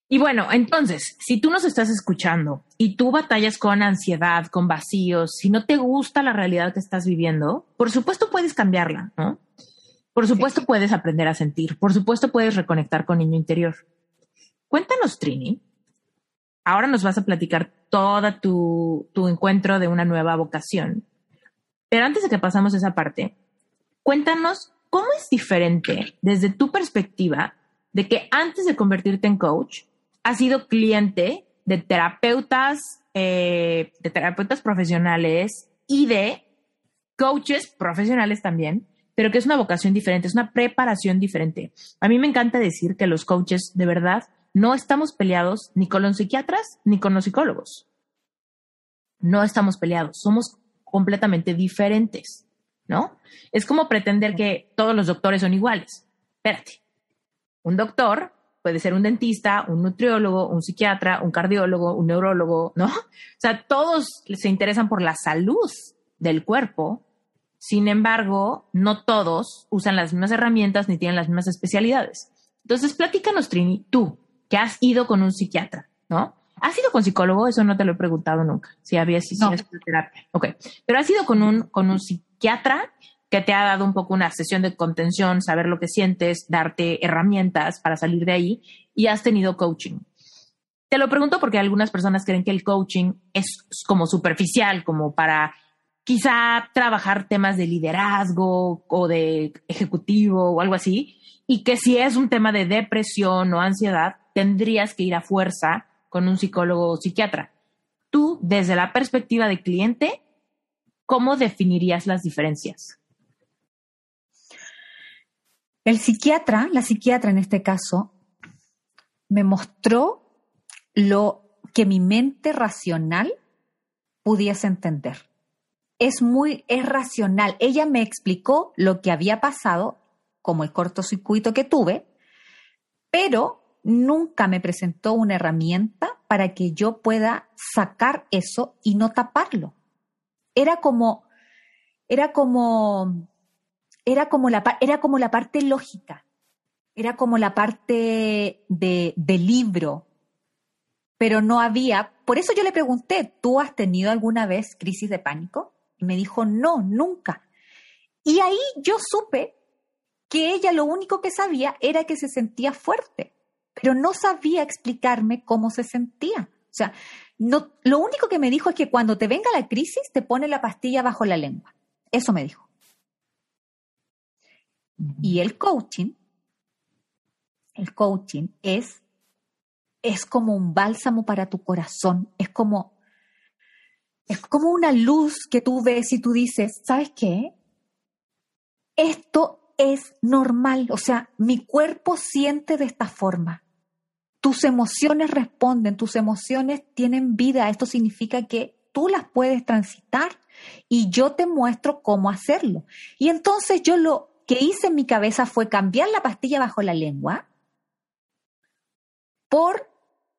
Y bueno, entonces, si tú nos estás escuchando y tú batallas con ansiedad, con vacíos, si no te gusta la realidad que estás viviendo, por supuesto puedes cambiarla, ¿no? Por supuesto puedes aprender a sentir, por supuesto puedes reconectar con niño interior. Cuéntanos, Trini. Ahora nos vas a platicar todo tu, tu encuentro de una nueva vocación. Pero antes de que pasamos esa parte, cuéntanos cómo es diferente desde tu perspectiva de que antes de convertirte en coach, ha sido cliente de terapeutas, eh, de terapeutas profesionales y de coaches profesionales también, pero que es una vocación diferente, es una preparación diferente. A mí me encanta decir que los coaches de verdad no estamos peleados ni con los psiquiatras ni con los psicólogos. No estamos peleados, somos completamente diferentes, ¿no? Es como pretender que todos los doctores son iguales. Espérate. Un doctor puede ser un dentista, un nutriólogo, un psiquiatra, un cardiólogo, un neurólogo, ¿no? O sea, todos se interesan por la salud del cuerpo. Sin embargo, no todos usan las mismas herramientas ni tienen las mismas especialidades. Entonces, platícanos, Trini, tú, que has ido con un psiquiatra, ¿no? ¿Has ido con psicólogo? Eso no te lo he preguntado nunca. Si había si no. terapia. Ok. Pero has ido con un, con un psiquiatra que te ha dado un poco una sesión de contención, saber lo que sientes, darte herramientas para salir de ahí y has tenido coaching. Te lo pregunto porque algunas personas creen que el coaching es como superficial, como para quizá trabajar temas de liderazgo o de ejecutivo o algo así, y que si es un tema de depresión o ansiedad, tendrías que ir a fuerza con un psicólogo o psiquiatra. Tú, desde la perspectiva de cliente, ¿cómo definirías las diferencias? El psiquiatra, la psiquiatra en este caso, me mostró lo que mi mente racional pudiese entender. Es muy, es racional. Ella me explicó lo que había pasado, como el cortocircuito que tuve, pero nunca me presentó una herramienta para que yo pueda sacar eso y no taparlo. Era como, era como, era como la, era como la parte lógica, era como la parte de, de libro, pero no había, por eso yo le pregunté, ¿tú has tenido alguna vez crisis de pánico? Y me dijo, no, nunca. Y ahí yo supe que ella lo único que sabía era que se sentía fuerte, pero no sabía explicarme cómo se sentía. O sea, no, lo único que me dijo es que cuando te venga la crisis te pone la pastilla bajo la lengua. Eso me dijo. Y el coaching, el coaching es, es como un bálsamo para tu corazón, es como, es como una luz que tú ves y tú dices, ¿sabes qué? Esto es normal, o sea, mi cuerpo siente de esta forma. Tus emociones responden, tus emociones tienen vida. Esto significa que tú las puedes transitar y yo te muestro cómo hacerlo. Y entonces yo lo que hice en mi cabeza fue cambiar la pastilla bajo la lengua por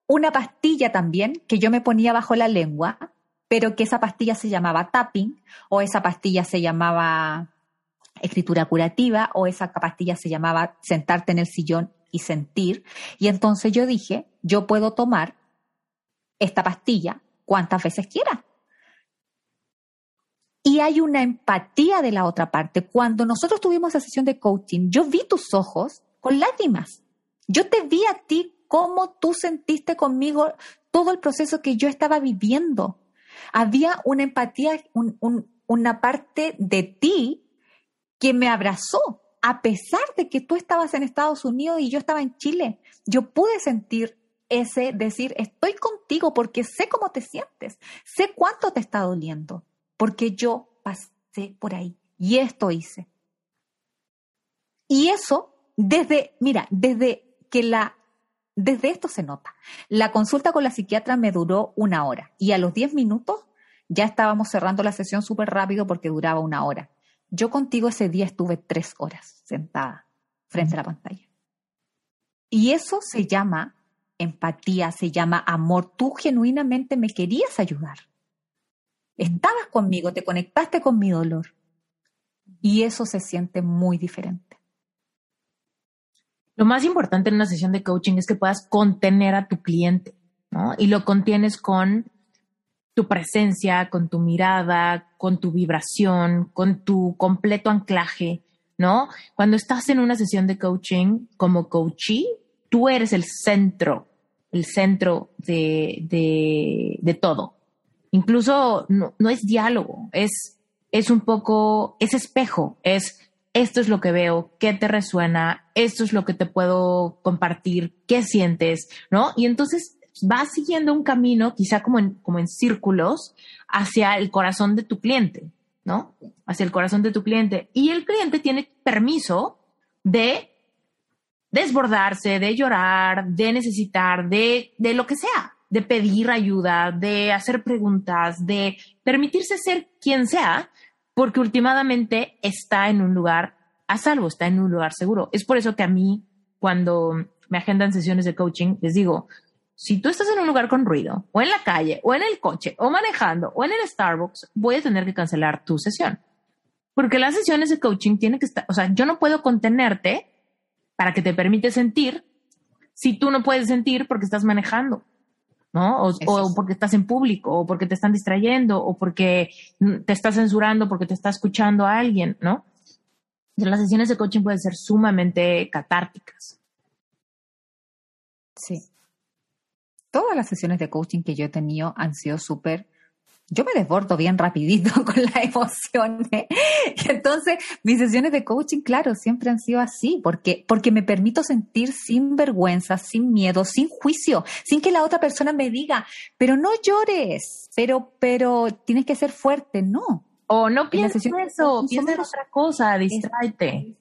una pastilla también que yo me ponía bajo la lengua, pero que esa pastilla se llamaba tapping o esa pastilla se llamaba escritura curativa o esa pastilla se llamaba sentarte en el sillón y sentir. Y entonces yo dije, yo puedo tomar esta pastilla cuantas veces quiera. Y hay una empatía de la otra parte. Cuando nosotros tuvimos esa sesión de coaching, yo vi tus ojos con lágrimas. Yo te vi a ti cómo tú sentiste conmigo todo el proceso que yo estaba viviendo. Había una empatía, una parte de ti que me abrazó, a pesar de que tú estabas en Estados Unidos y yo estaba en Chile. Yo pude sentir ese decir, estoy contigo porque sé cómo te sientes, sé cuánto te está doliendo, porque yo pasé por ahí y esto hice. Y eso, desde, mira, desde que la, desde esto se nota. La consulta con la psiquiatra me duró una hora y a los 10 minutos ya estábamos cerrando la sesión súper rápido porque duraba una hora. Yo contigo ese día estuve tres horas sentada frente a la pantalla. Y eso se llama empatía, se llama amor. Tú genuinamente me querías ayudar. Estabas conmigo, te conectaste con mi dolor. Y eso se siente muy diferente. Lo más importante en una sesión de coaching es que puedas contener a tu cliente, ¿no? Y lo contienes con tu presencia, con tu mirada, con tu vibración, con tu completo anclaje, ¿no? Cuando estás en una sesión de coaching como coachee, tú eres el centro, el centro de, de, todo. Incluso no, no, es diálogo, es, es un poco, es espejo, es esto es lo que veo, qué te resuena, esto es lo que te puedo compartir, qué sientes, ¿no? Y entonces vas siguiendo un camino, quizá como en, como en círculos, hacia el corazón de tu cliente, ¿no? Hacia el corazón de tu cliente. Y el cliente tiene permiso de desbordarse, de llorar, de necesitar, de, de lo que sea, de pedir ayuda, de hacer preguntas, de permitirse ser quien sea, porque últimamente está en un lugar a salvo, está en un lugar seguro. Es por eso que a mí, cuando me agendan sesiones de coaching, les digo, si tú estás en un lugar con ruido, o en la calle, o en el coche, o manejando, o en el Starbucks, voy a tener que cancelar tu sesión. Porque las sesiones de coaching tienen que estar, o sea, yo no puedo contenerte para que te permite sentir si tú no puedes sentir porque estás manejando, ¿no? O, porque estás en público, o porque te están distrayendo, o porque te estás censurando, porque te está escuchando a alguien, ¿no? las sesiones de coaching pueden ser sumamente catárticas. Sí todas las sesiones de coaching que yo he tenido han sido súper yo me desbordo bien rapidito con las emociones. entonces, mis sesiones de coaching, claro, siempre han sido así, porque, porque me permito sentir sin vergüenza, sin miedo, sin juicio, sin que la otra persona me diga, pero no llores, pero, pero tienes que ser fuerte, no. O no pienses eso, piensa en otra cosa, distráete.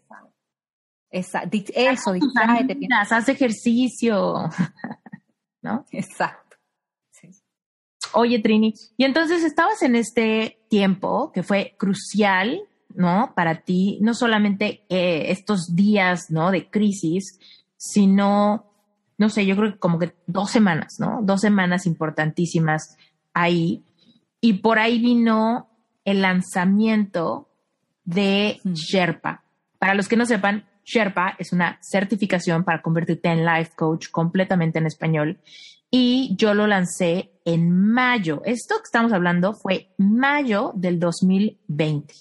Esa, eso, distráete. Haz ejercicio. ¿no? Exacto. Oye, Trini, y entonces estabas en este tiempo que fue crucial, ¿no? Para ti, no solamente eh, estos días, ¿no? De crisis, sino, no sé, yo creo que como que dos semanas, ¿no? Dos semanas importantísimas ahí. Y por ahí vino el lanzamiento de Sherpa. Para los que no sepan, Sherpa es una certificación para convertirte en life coach completamente en español. Y yo lo lancé en mayo. Esto que estamos hablando fue mayo del 2020.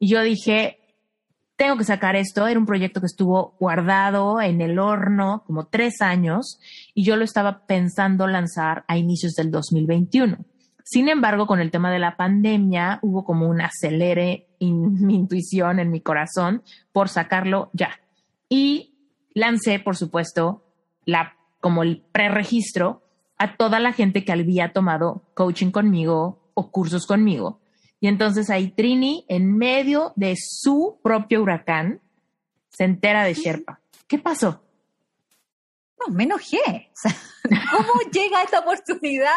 Y yo dije, tengo que sacar esto. Era un proyecto que estuvo guardado en el horno como tres años y yo lo estaba pensando lanzar a inicios del 2021. Sin embargo, con el tema de la pandemia hubo como un acelere en mi intuición, en mi corazón, por sacarlo ya. Y lancé, por supuesto, la, como el preregistro a toda la gente que había tomado coaching conmigo o cursos conmigo. Y entonces ahí Trini, en medio de su propio huracán, se entera de Sherpa. ¿Qué pasó? No, me enojé. ¿Cómo llega esta oportunidad?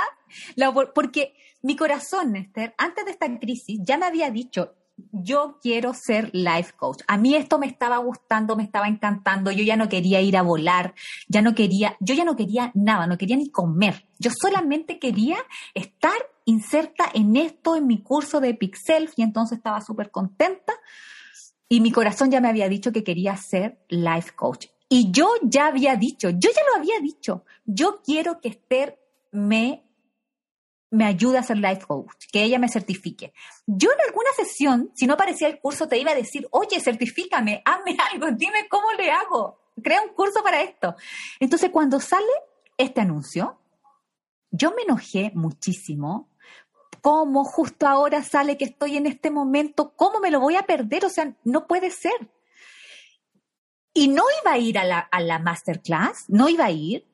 porque mi corazón, Esther, antes de esta crisis, ya me había dicho, yo quiero ser life coach. A mí esto me estaba gustando, me estaba encantando, yo ya no quería ir a volar, ya no quería, yo ya no quería nada, no quería ni comer. Yo solamente quería estar inserta en esto, en mi curso de Pixel, y entonces estaba súper contenta. Y mi corazón ya me había dicho que quería ser life coach. Y yo ya había dicho, yo ya lo había dicho, yo quiero que Esther me, me ayude a ser life coach, que ella me certifique. Yo en alguna sesión, si no aparecía el curso, te iba a decir, oye, certifícame, hazme algo, dime cómo le hago, crea un curso para esto. Entonces, cuando sale este anuncio, yo me enojé muchísimo. ¿Cómo justo ahora sale que estoy en este momento? ¿Cómo me lo voy a perder? O sea, no puede ser. Y no iba a ir a la, masterclass, no iba a ir,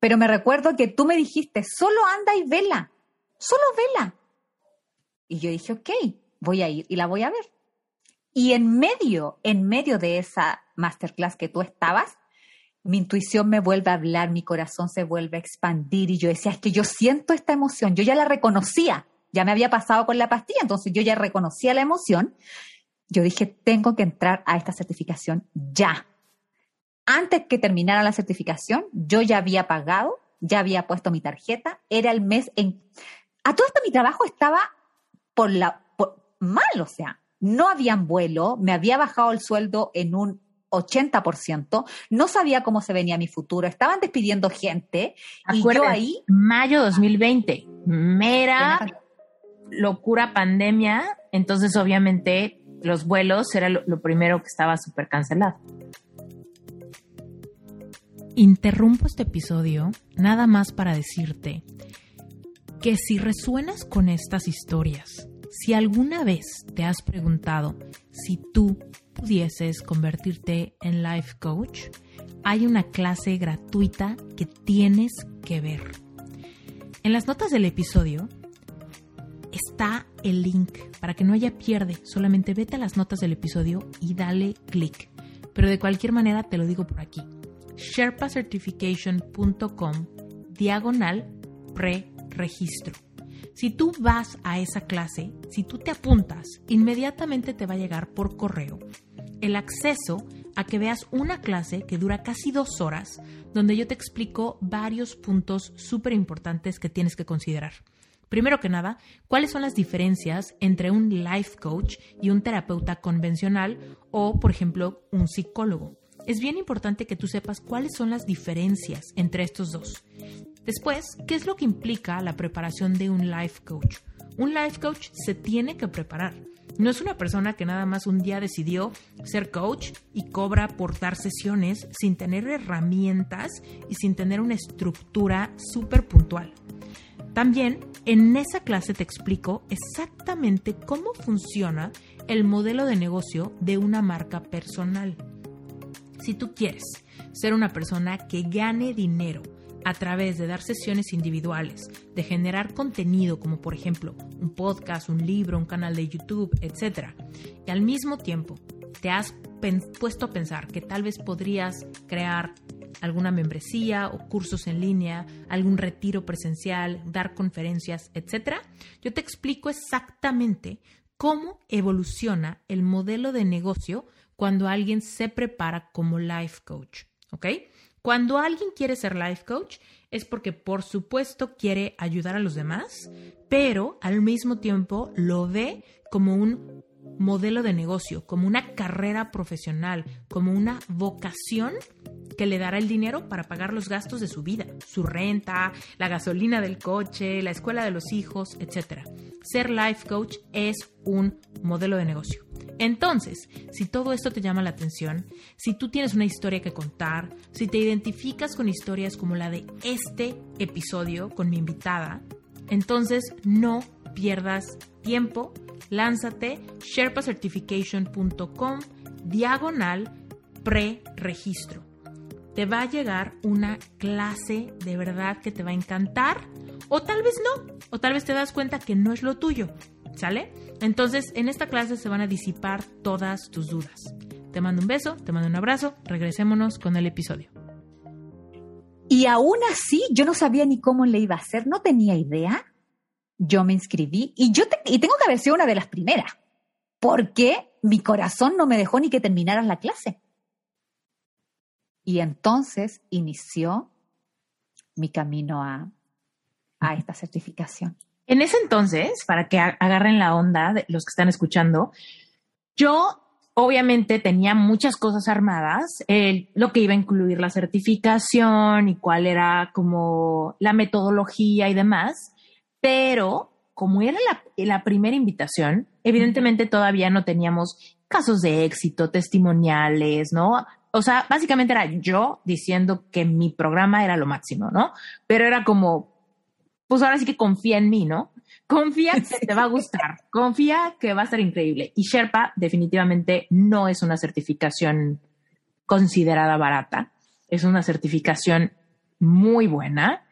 pero me recuerdo que tú me dijiste, solo anda y vela, solo vela. Y yo dije, ok, voy a ir y la voy a ver. Y en medio, en medio de esa masterclass que tú estabas, mi intuición me vuelve a hablar, mi corazón se vuelve a expandir y yo decía, es que yo siento esta emoción, yo ya la reconocía, ya me había pasado con la pastilla, entonces yo ya reconocía la emoción. Yo dije, tengo que entrar a esta certificación ya antes que terminara la certificación, yo ya había pagado, ya había puesto mi tarjeta, era el mes en... A todo esto mi trabajo estaba por la mal, o sea, no habían vuelo, me había bajado el sueldo en un 80%, no sabía cómo se venía mi futuro, estaban despidiendo gente y yo ahí... Mayo 2020, mera locura pandemia, entonces obviamente los vuelos era lo primero que estaba súper cancelado. Interrumpo este episodio nada más para decirte que si resuenas con estas historias, si alguna vez te has preguntado si tú pudieses convertirte en life coach, hay una clase gratuita que tienes que ver. En las notas del episodio está el link para que no haya pierde, solamente vete a las notas del episodio y dale clic. Pero de cualquier manera te lo digo por aquí sherpacertification.com diagonal pre-registro. Si tú vas a esa clase, si tú te apuntas, inmediatamente te va a llegar por correo el acceso a que veas una clase que dura casi dos horas, donde yo te explico varios puntos súper importantes que tienes que considerar. Primero que nada, ¿cuáles son las diferencias entre un life coach y un terapeuta convencional o, por ejemplo, un psicólogo? Es bien importante que tú sepas cuáles son las diferencias entre estos dos. Después, ¿qué es lo que implica la preparación de un life coach? Un life coach se tiene que preparar. No es una persona que nada más un día decidió ser coach y cobra por dar sesiones sin tener herramientas y sin tener una estructura súper puntual. También en esa clase te explico exactamente cómo funciona el modelo de negocio de una marca personal. Si tú quieres ser una persona que gane dinero a través de dar sesiones individuales, de generar contenido como por ejemplo un podcast, un libro, un canal de YouTube, etc. Y al mismo tiempo te has puesto a pensar que tal vez podrías crear alguna membresía o cursos en línea, algún retiro presencial, dar conferencias, etc. Yo te explico exactamente cómo evoluciona el modelo de negocio cuando alguien se prepara como life coach. ¿Ok? Cuando alguien quiere ser life coach es porque por supuesto quiere ayudar a los demás, pero al mismo tiempo lo ve como un modelo de negocio, como una carrera profesional, como una vocación que le dará el dinero para pagar los gastos de su vida, su renta, la gasolina del coche, la escuela de los hijos, etc. Ser life coach es un modelo de negocio. Entonces, si todo esto te llama la atención, si tú tienes una historia que contar, si te identificas con historias como la de este episodio con mi invitada, entonces no pierdas tiempo, lánzate sherpacertification.com diagonal pre-registro. Te va a llegar una clase de verdad que te va a encantar o tal vez no, o tal vez te das cuenta que no es lo tuyo, ¿sale? Entonces, en esta clase se van a disipar todas tus dudas. Te mando un beso, te mando un abrazo, regresémonos con el episodio. Y aún así, yo no sabía ni cómo le iba a hacer, no tenía idea. Yo me inscribí y yo y tengo que haber sido una de las primeras, porque mi corazón no me dejó ni que terminaras la clase. Y entonces inició mi camino a, a esta certificación. En ese entonces, para que agarren la onda de los que están escuchando, yo obviamente tenía muchas cosas armadas, lo que iba a incluir la certificación y cuál era como la metodología y demás, pero como era la, la primera invitación, evidentemente todavía no teníamos casos de éxito, testimoniales, ¿no? O sea, básicamente era yo diciendo que mi programa era lo máximo, ¿no? Pero era como, pues ahora sí que confía en mí, ¿no? Confía que te va a gustar, confía que va a ser increíble. Y Sherpa definitivamente no es una certificación considerada barata, es una certificación muy buena.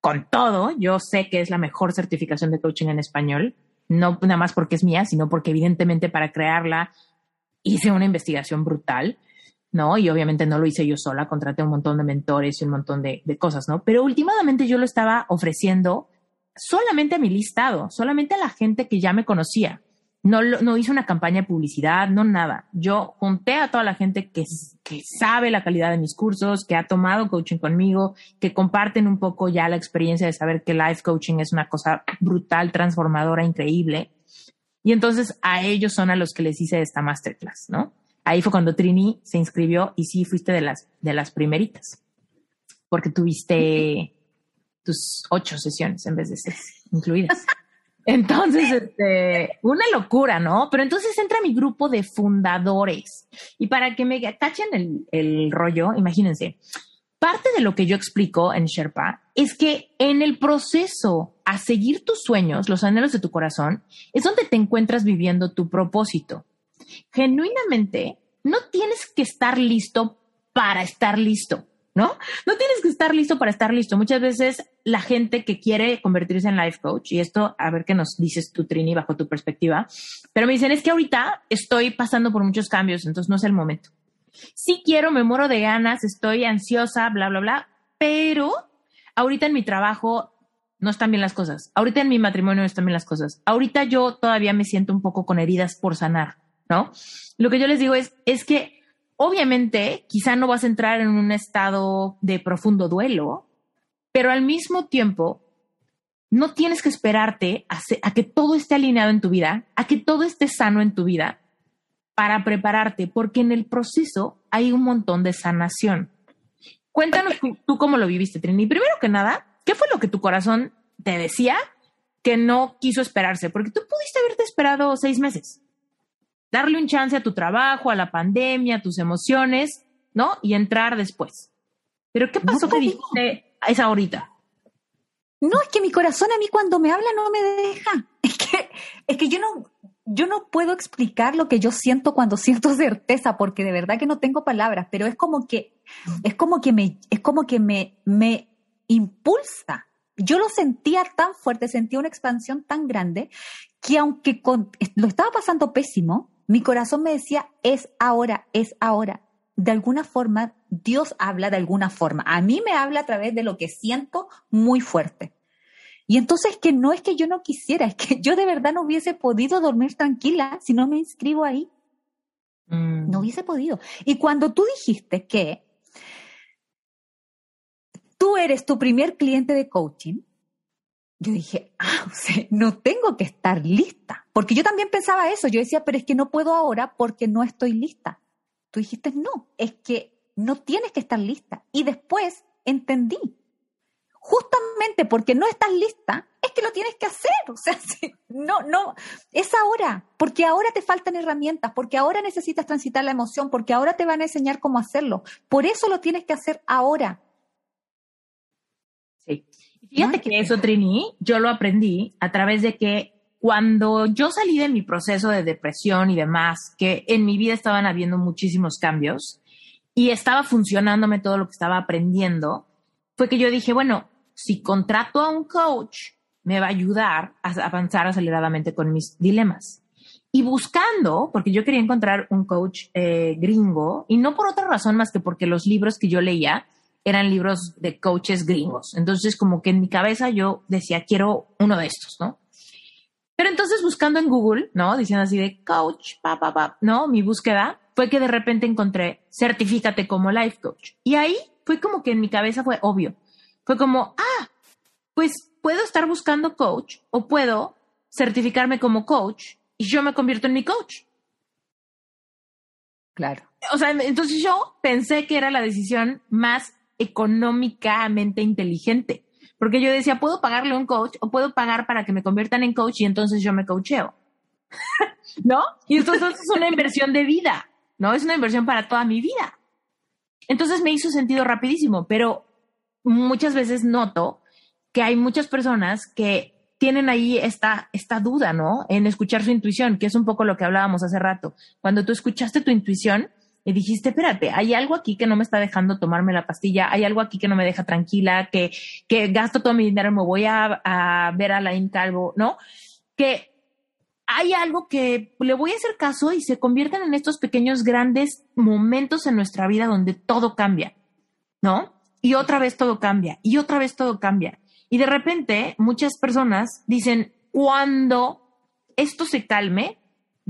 Con todo, yo sé que es la mejor certificación de coaching en español, no nada más porque es mía, sino porque evidentemente para crearla hice una investigación brutal. ¿No? Y obviamente no lo hice yo sola, contraté un montón de mentores y un montón de, cosas, ¿no? Pero últimamente yo lo estaba ofreciendo solamente a mi listado, solamente a la gente que ya me conocía. No, no hice una campaña de publicidad, no nada. Yo junté a toda la gente que, que sabe la calidad de mis cursos, que ha tomado coaching conmigo, que comparten un poco ya la experiencia de saber que life coaching es una cosa brutal, transformadora, increíble. Y entonces a ellos son a los que les hice esta masterclass, ¿no? Ahí fue cuando Trini se inscribió y sí fuiste de las, de las primeritas, porque tuviste tus ocho sesiones en vez de seis incluidas. Entonces, este, una locura, ¿no? Pero entonces entra mi grupo de fundadores. Y para que me tachen el, el rollo, imagínense, parte de lo que yo explico en Sherpa es que en el proceso a seguir tus sueños, los anhelos de tu corazón, es donde te encuentras viviendo tu propósito genuinamente no tienes que estar listo para estar listo, ¿no? No tienes que estar listo para estar listo. Muchas veces la gente que quiere convertirse en life coach, y esto a ver qué nos dices tú, Trini, bajo tu perspectiva, pero me dicen, es que ahorita estoy pasando por muchos cambios, entonces no es el momento. Sí quiero, me muero de ganas, estoy ansiosa, bla, bla, bla, pero ahorita en mi trabajo no están bien las cosas. Ahorita en mi matrimonio no están bien las cosas. Ahorita yo todavía me siento un poco con heridas por sanar. ¿No? Lo que yo les digo es, es que obviamente quizá no vas a entrar en un estado de profundo duelo, pero al mismo tiempo no tienes que esperarte a, a, que todo esté alineado en tu vida, a que todo esté sano en tu vida para prepararte, porque en el proceso hay un montón de sanación. Cuéntanos tú, cómo lo viviste, Trini. Primero que nada, ¿qué fue lo que tu corazón te decía que no quiso esperarse? Porque tú pudiste haberte esperado seis meses darle un chance a tu trabajo, a la pandemia, a tus emociones, ¿no? Y entrar después. Pero ¿qué pasó que dijiste a esa ahorita? No, es que mi corazón a mí cuando me habla no me deja. Es que, es que yo no, yo no puedo explicar lo que yo siento cuando siento certeza, porque de verdad que no tengo palabras, pero es como que, es como que me, es como que me, me impulsa. Yo lo sentía tan fuerte, sentía una expansión tan grande, que aunque lo estaba pasando pésimo, mi corazón me decía, es ahora, es ahora. De alguna forma, Dios habla de alguna forma. A mí me habla a través de lo que siento muy fuerte. Y entonces que no es que yo no quisiera, es que yo de verdad no hubiese podido dormir tranquila si no me inscribo ahí. Mm. No hubiese podido. Y cuando tú dijiste que eres tu primer cliente de coaching, yo dije, ah, o sea, no tengo que estar lista. Porque yo también pensaba eso. Yo decía, pero es que no puedo ahora porque no estoy lista. Tú dijiste, no, es que no tienes que estar lista. Y después entendí, justamente porque no estás lista, es que lo tienes que hacer. O sea, no, no, es ahora, porque ahora te faltan herramientas, porque ahora necesitas transitar la emoción, porque ahora te van a enseñar cómo hacerlo. Por eso lo tienes que hacer ahora. Sí. Fíjate que eso, Trini, yo lo aprendí a través de que cuando yo salí de mi proceso de depresión y demás, que en mi vida estaban habiendo muchísimos cambios y estaba funcionándome todo lo que estaba aprendiendo, fue que yo dije, bueno, si contrato a un coach, me va a ayudar a avanzar aceleradamente con mis dilemas. Y buscando, porque yo quería encontrar un coach eh, gringo, y no por otra razón más que porque los libros que yo leía eran libros de coaches gringos. Entonces, como que en mi cabeza yo decía, quiero uno de estos, ¿no? Pero entonces buscando en Google, ¿no? Diciendo así de coach, pa, pa, pa, ¿no? Mi búsqueda fue que de repente encontré certifícate como life coach. Y ahí fue como que en mi cabeza fue obvio. Fue como, ah, pues puedo estar buscando coach o puedo certificarme como coach y yo me convierto en mi coach. Claro. O sea, entonces yo pensé que era la decisión más económicamente inteligente. Porque yo decía, puedo pagarle un coach o puedo pagar para que me conviertan en coach y entonces yo me coacheo. ¿No? Y entonces es una inversión de vida, ¿no? Es una inversión para toda mi vida. Entonces me hizo sentido rapidísimo, pero muchas veces noto que hay muchas personas que tienen ahí esta, esta duda, ¿no? En escuchar su intuición, que es un poco lo que hablábamos hace rato. Cuando tú escuchaste tu intuición, y dijiste, espérate, hay algo aquí que no me está dejando tomarme la pastilla, hay algo aquí que no me deja tranquila, que, que gasto todo mi dinero, me voy a, a ver a la Calvo, ¿no? Que hay algo que le voy a hacer caso y se convierten en estos pequeños grandes momentos en nuestra vida donde todo cambia, ¿no? Y otra vez todo cambia, y otra vez todo cambia. Y de repente muchas personas dicen, cuando esto se calme,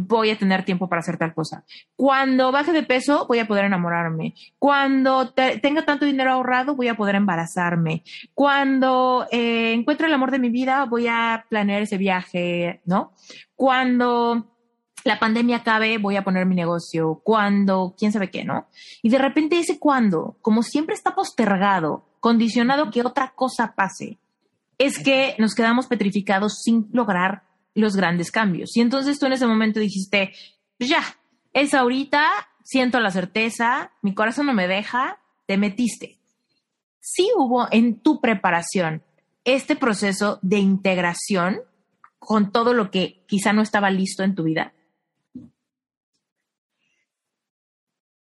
voy a tener tiempo para hacer tal cosa. Cuando baje de peso, voy a poder enamorarme. Cuando tenga tanto dinero ahorrado, voy a poder embarazarme. Cuando eh, encuentre el amor de mi vida, voy a planear ese viaje, ¿no? Cuando la pandemia acabe, voy a poner mi negocio. Cuando, quién sabe qué, ¿no? Y de repente ese cuando, como siempre está postergado, condicionado que otra cosa pase, es que nos quedamos petrificados sin lograr los grandes cambios. Y entonces tú en ese momento dijiste, pues ya, es ahorita, siento la certeza, mi corazón no me deja, te metiste. Sí hubo en tu preparación este proceso de integración con todo lo que quizá no estaba listo en tu vida.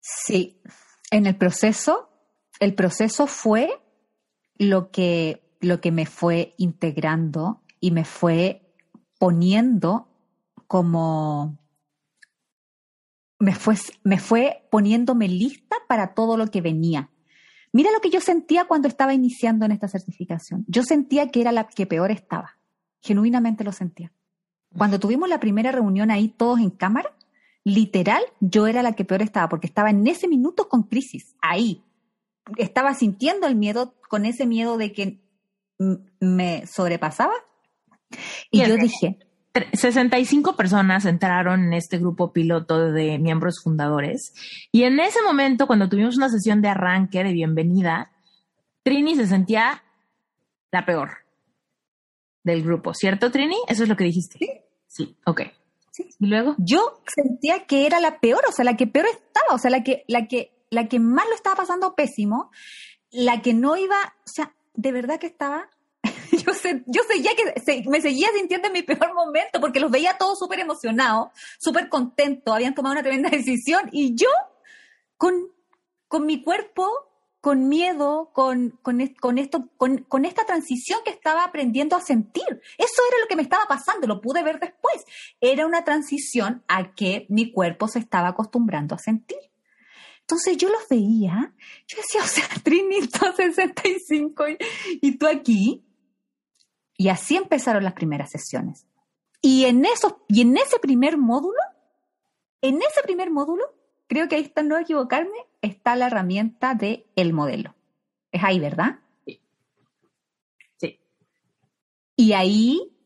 Sí, en el proceso, el proceso fue lo que, lo que me fue integrando y me fue poniendo como me fue, me fue poniéndome lista para todo lo que venía. Mira lo que yo sentía cuando estaba iniciando en esta certificación. Yo sentía que era la que peor estaba. Genuinamente lo sentía. Cuando tuvimos la primera reunión ahí todos en cámara, literal, yo era la que peor estaba, porque estaba en ese minuto con crisis, ahí. Estaba sintiendo el miedo, con ese miedo de que me sobrepasaba y, yo dije... 65 personas entraron en este grupo piloto de miembros fundadores. Y en ese momento, cuando tuvimos una sesión de arranque, de bienvenida, Trini se sentía la peor del grupo, ¿cierto, Trini? Eso es lo que dijiste. Sí. Sí, ok. Sí. Y luego. Yo sentía que era la peor, o sea, la que peor estaba, o sea, la que, la que, la que más lo estaba pasando pésimo, la que no iba, o sea, de verdad que estaba yo, yo seguía que me seguía sintiendo en mi peor momento porque los veía todos súper emocionados, súper contentos, habían tomado una tremenda decisión y yo con, con mi cuerpo, con miedo, con, con, esto, con, con esta transición que estaba aprendiendo a sentir. Eso era lo que me estaba pasando, lo pude ver después. Era una transición a que mi cuerpo se estaba acostumbrando a sentir. Entonces yo los veía, yo decía, o sea, Trini 65 y, y tú aquí, y así empezaron las primeras sesiones. Y en, eso, y en ese primer módulo, en ese primer módulo, creo que ahí está, no equivocarme, está la herramienta de el modelo. Es ahí, ¿verdad? Y ahí,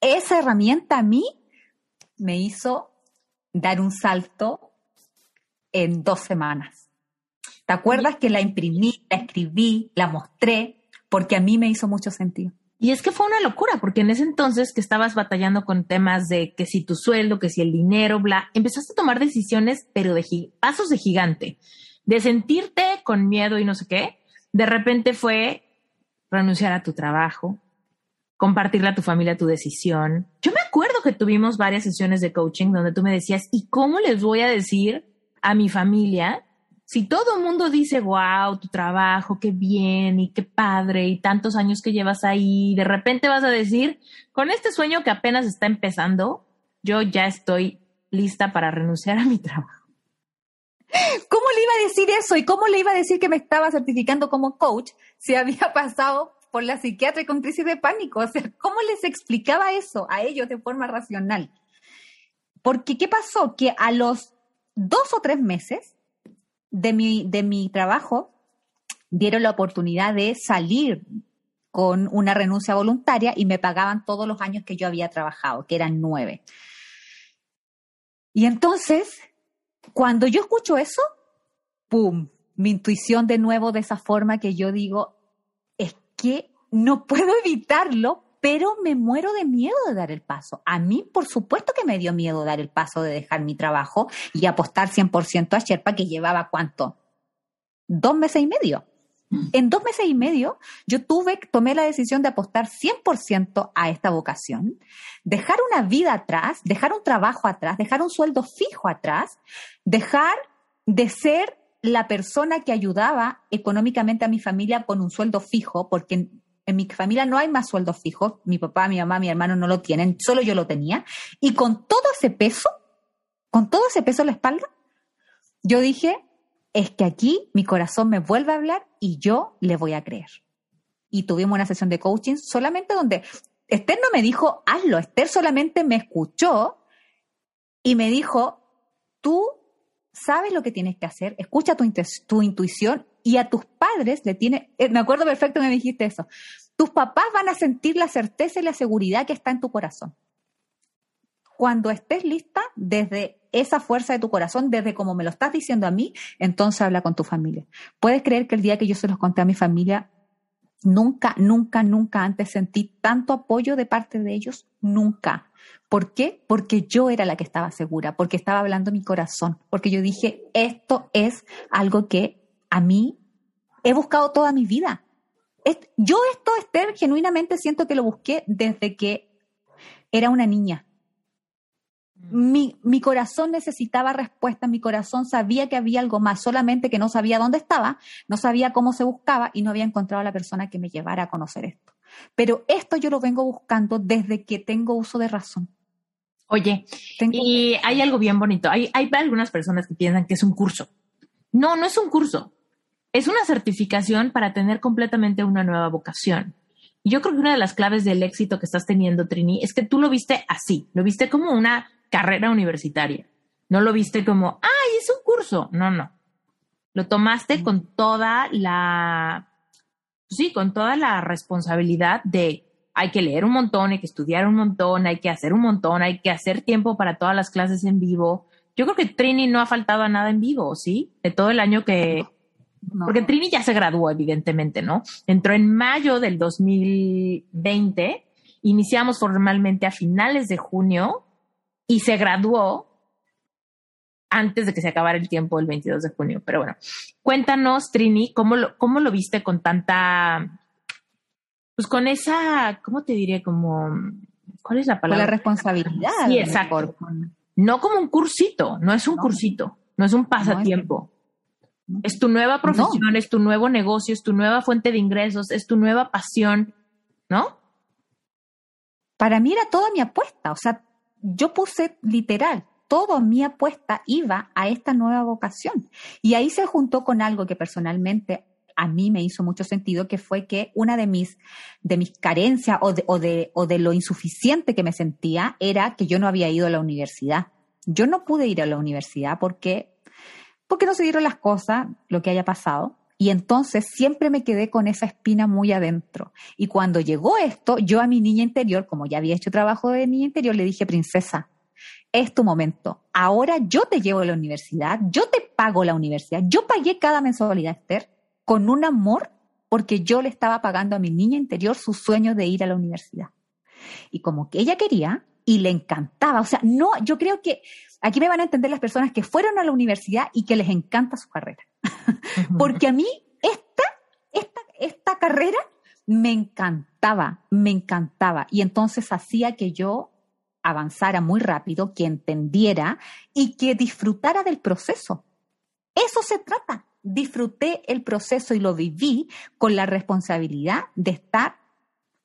esa herramienta a mí me hizo dar un salto en dos semanas. ¿Te acuerdas que la imprimí, la escribí, la mostré? Porque a mí me hizo mucho sentido. Y es que fue una locura, porque en ese entonces que estabas batallando con temas de que si tu sueldo, que si el dinero, bla, empezaste a tomar decisiones, pero de pasos de gigante, de sentirte con miedo y no sé qué. De repente fue renunciar a tu trabajo, compartirle a tu familia tu decisión. Yo me acuerdo que tuvimos varias sesiones de coaching donde tú me decías, ¿y cómo les voy a decir a mi familia si todo el mundo dice, wow, tu trabajo, qué bien y qué padre y tantos años que llevas ahí, de repente vas a decir, con este sueño que apenas está empezando, yo ya estoy lista para renunciar a mi trabajo. ¿Cómo le iba a decir eso? ¿Y cómo le iba a decir que me estaba certificando como coach si había pasado por la psiquiatra con crisis de pánico? O sea, ¿cómo les explicaba eso a ellos de forma racional? Porque, ¿qué pasó? Que a los dos o tres meses de mi, de mi trabajo dieron la oportunidad de salir con una renuncia voluntaria y me pagaban todos los años que yo había trabajado, que eran nueve. Y entonces, cuando yo escucho eso, ¡pum! Mi intuición de nuevo de esa forma que yo digo, es que no puedo evitarlo pero me muero de miedo de dar el paso. A mí, por supuesto que me dio miedo dar el paso de dejar mi trabajo y apostar 100% a Sherpa, que llevaba cuánto? Dos meses y medio. Mm. En dos meses y medio, yo tuve, tomé la decisión de apostar 100% a esta vocación, dejar una vida atrás, dejar un trabajo atrás, dejar un sueldo fijo atrás, dejar de ser la persona que ayudaba económicamente a mi familia con un sueldo fijo, porque en mi familia no hay más sueldos fijos, mi papá, mi mamá, mi hermano no lo tienen, solo yo lo tenía. Y con todo ese peso, con todo ese peso en la espalda, yo dije, es que aquí mi corazón me vuelve a hablar y yo le voy a creer. Y tuvimos una sesión de coaching solamente donde Esther no me dijo, hazlo, Esther solamente me escuchó y me dijo, tú sabes lo que tienes que hacer, escucha tu, tu intuición y a tus padres le tiene, eh, me acuerdo perfecto que me dijiste eso, tus papás van a sentir la certeza y la seguridad que está en tu corazón. Cuando estés lista, desde esa fuerza de tu corazón, desde como me lo estás diciendo a mí, entonces habla con tu familia. Puedes creer que el día que yo se los conté a mi familia, nunca, nunca, nunca antes sentí tanto apoyo de parte de ellos, nunca. ¿Por qué? Porque yo era la que estaba segura, porque estaba hablando mi corazón, porque yo dije, esto es algo que a mí he buscado toda mi vida. Yo esto, Esther, genuinamente siento que lo busqué desde que era una niña. Mm. Mi, mi, corazón necesitaba respuesta, mi corazón sabía que había algo más, solamente que no sabía dónde estaba, no sabía cómo se buscaba y no había encontrado a la persona que me llevara a conocer esto. Pero esto yo lo vengo buscando desde que tengo uso de razón. Oye, y hay algo bien bonito. Hay, hay algunas personas que piensan que es un curso. No, no es un curso es una certificación para tener completamente una nueva vocación. Y yo creo que una de las claves del éxito que estás teniendo, Trini, es que tú lo viste así, lo viste como una carrera universitaria. No lo viste como, ay, es un curso. No, no. Lo tomaste con toda la, sí, con toda la responsabilidad de hay que leer un montón, hay que estudiar un montón, hay que hacer un montón, hay que hacer tiempo para todas las clases en vivo. Yo creo que Trini no ha faltado a nada en vivo, ¿sí? De todo el año que, porque Trini ya se graduó, evidentemente, ¿no? Entró en mayo del 2020, iniciamos formalmente a finales de junio y se graduó antes de que se acabara el tiempo el 22 de junio. Pero bueno, cuéntanos, Trini, ¿cómo lo, cómo lo viste con tanta, pues con esa, ¿cómo te diré? Como, ¿cuál es la palabra? Con la responsabilidad. Sí, exacto. No como un cursito, no es un cursito, no es un pasatiempo. Es tu nueva profesión, es tu nuevo negocio, es tu nueva fuente de ingresos, es tu nueva pasión, ¿no? Para mí era toda mi apuesta, o sea, yo puse literal, toda mi apuesta iba a esta nueva vocación. Y ahí se juntó con algo que personalmente a mí me hizo mucho sentido, que fue que una de mis, de mis carencias o de, o, de, o de lo insuficiente que me sentía era que yo no había ido a la universidad. Yo no pude ir a la universidad porque porque no se dieron las cosas, lo que haya pasado. Y entonces siempre me quedé con esa espina muy adentro. Y cuando llegó esto, yo a mi niña interior, como ya había hecho trabajo de niña interior, le dije, princesa, es tu momento. Ahora yo te llevo a la universidad, yo te pago la universidad. Yo pagué cada mensualidad, Esther, con un amor porque yo le estaba pagando a mi niña interior su sueño de ir a la universidad. Y como que ella quería y le encantaba, o sea, no, yo creo que aquí me van a entender las personas que fueron a la universidad y que les encanta su carrera. porque a mí esta, esta, esta carrera me encantaba, me encantaba. Y entonces hacía que yo avanzara muy rápido, que entendiera y que disfrutara del proceso. Eso se trata. Disfruté el proceso y lo viví con la responsabilidad de estar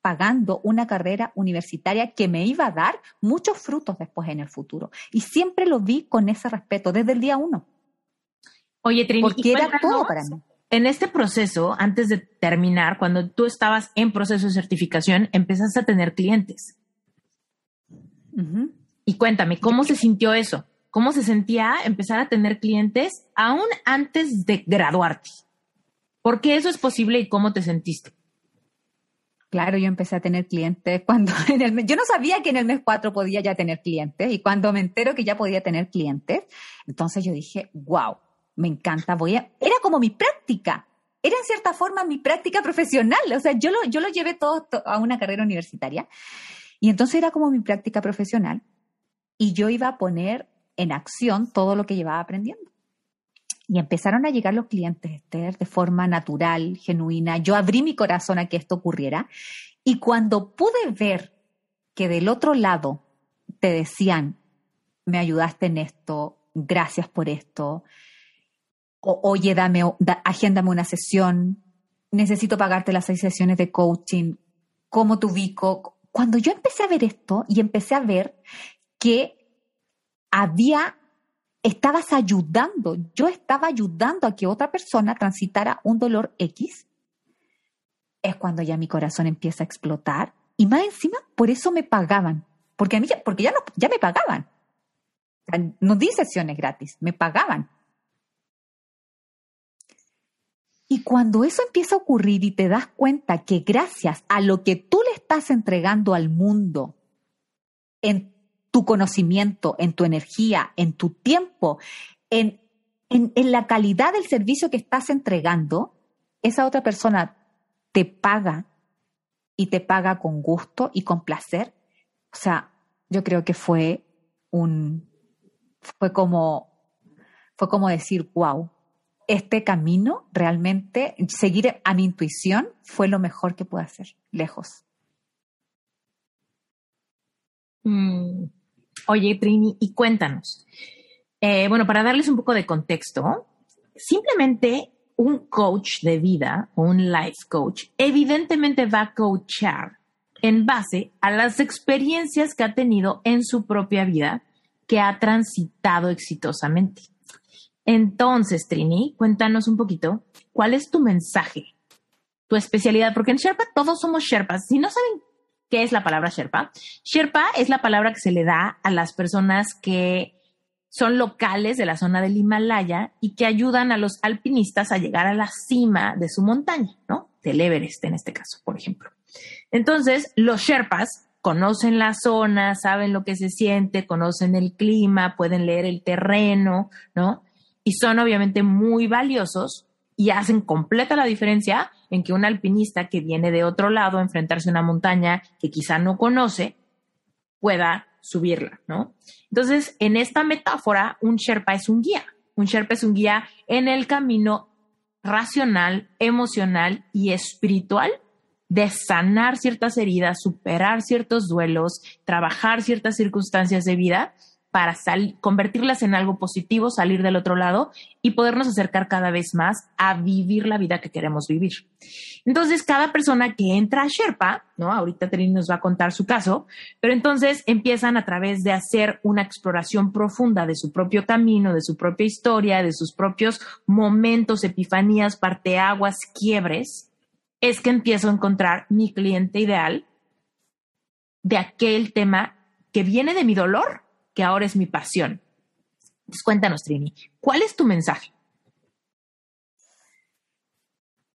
pagando una carrera universitaria que me iba a dar muchos frutos después en el futuro. Y siempre lo vi con ese respeto desde el día uno. Oye, Trini, porque era todo para mí. En este proceso, antes de terminar, cuando tú estabas en proceso de certificación, empezaste a tener clientes. Y cuéntame, ¿cómo se sintió eso? ¿Cómo se sentía empezar a tener clientes aún antes de graduarte? ¿Por qué eso es posible y cómo te sentiste? Claro, yo empecé a tener clientes cuando en el yo no sabía que en el mes 4 podía ya tener clientes y cuando me entero que ya podía tener clientes, entonces yo dije, wow, me encanta, voy a, era como mi práctica, era en cierta forma mi práctica profesional, o sea, yo lo, yo lo llevé todo a una carrera universitaria y entonces era como mi práctica profesional y yo iba a poner en acción todo lo que llevaba aprendiendo. Y empezaron a llegar los clientes, Esther, de forma natural, genuina. Yo abrí mi corazón a que esto ocurriera. Y cuando pude ver que del otro lado te decían, me ayudaste en esto, gracias por esto, oye, dame, agéndame una sesión, necesito pagarte las seis sesiones de coaching, ¿cómo te ubico? cuando yo empecé a ver esto y empecé a ver que había, estabas ayudando, yo estaba ayudando a que otra persona transitara un dolor X, es cuando ya mi corazón empieza a explotar y más encima por eso me pagaban, porque a mí ya, porque ya, no, ya me pagaban. no di sesiones gratis, me pagaban. Y cuando eso empieza a ocurrir y te das cuenta que gracias a lo que tú le estás entregando al mundo, en tu conocimiento, en tu energía, en tu tiempo, en, en, la calidad del servicio que estás entregando, esa otra persona te paga y te paga con gusto y con placer. O sea, yo creo que fue un, fue como, fue como decir, wow, este camino realmente, seguir a mi intuición fue lo mejor que pude hacer, lejos. Mm. Oye, Trini, y cuéntanos. Eh, bueno, para darles un poco de contexto, simplemente un coach de vida un life coach evidentemente va a coachar en base a las experiencias que ha tenido en su propia vida que ha transitado exitosamente. Entonces, Trini, cuéntanos un poquito, ¿cuál es tu mensaje? Tu especialidad, porque en Sherpa todos somos Sherpas. Si no saben qué es la palabra Sherpa, Sherpa es la palabra que se le da a las personas que son locales de la zona del Himalaya y que ayudan a los alpinistas a llegar a la cima de su montaña, ¿no? Del Everest en este caso, por ejemplo. Entonces, los Sherpas conocen la zona, saben lo que se siente, conocen el clima, pueden leer el terreno, ¿no? y son obviamente muy valiosos y hacen completa la diferencia en que un alpinista que viene de otro lado a enfrentarse a una montaña que quizá no conoce pueda subirla, ¿no? Entonces, en esta metáfora, un Sherpa es un guía. Un Sherpa es un guía en el camino racional, emocional y espiritual de sanar ciertas heridas, superar ciertos duelos, trabajar ciertas circunstancias de vida para convertirlas en algo positivo, salir del otro lado y podernos acercar cada vez más a vivir la vida que queremos vivir. Entonces, cada persona que entra a Sherpa, ¿no? Ahorita Trini nos va a contar su caso, pero entonces empiezan a través de hacer una exploración profunda de su propio camino, de su propia historia, de sus propios momentos, epifanías, parteaguas, quiebres, es que empiezo a encontrar mi cliente ideal de aquel tema que viene de mi dolor que ahora es mi pasión. Entonces, cuéntanos, Trini, ¿cuál es tu mensaje?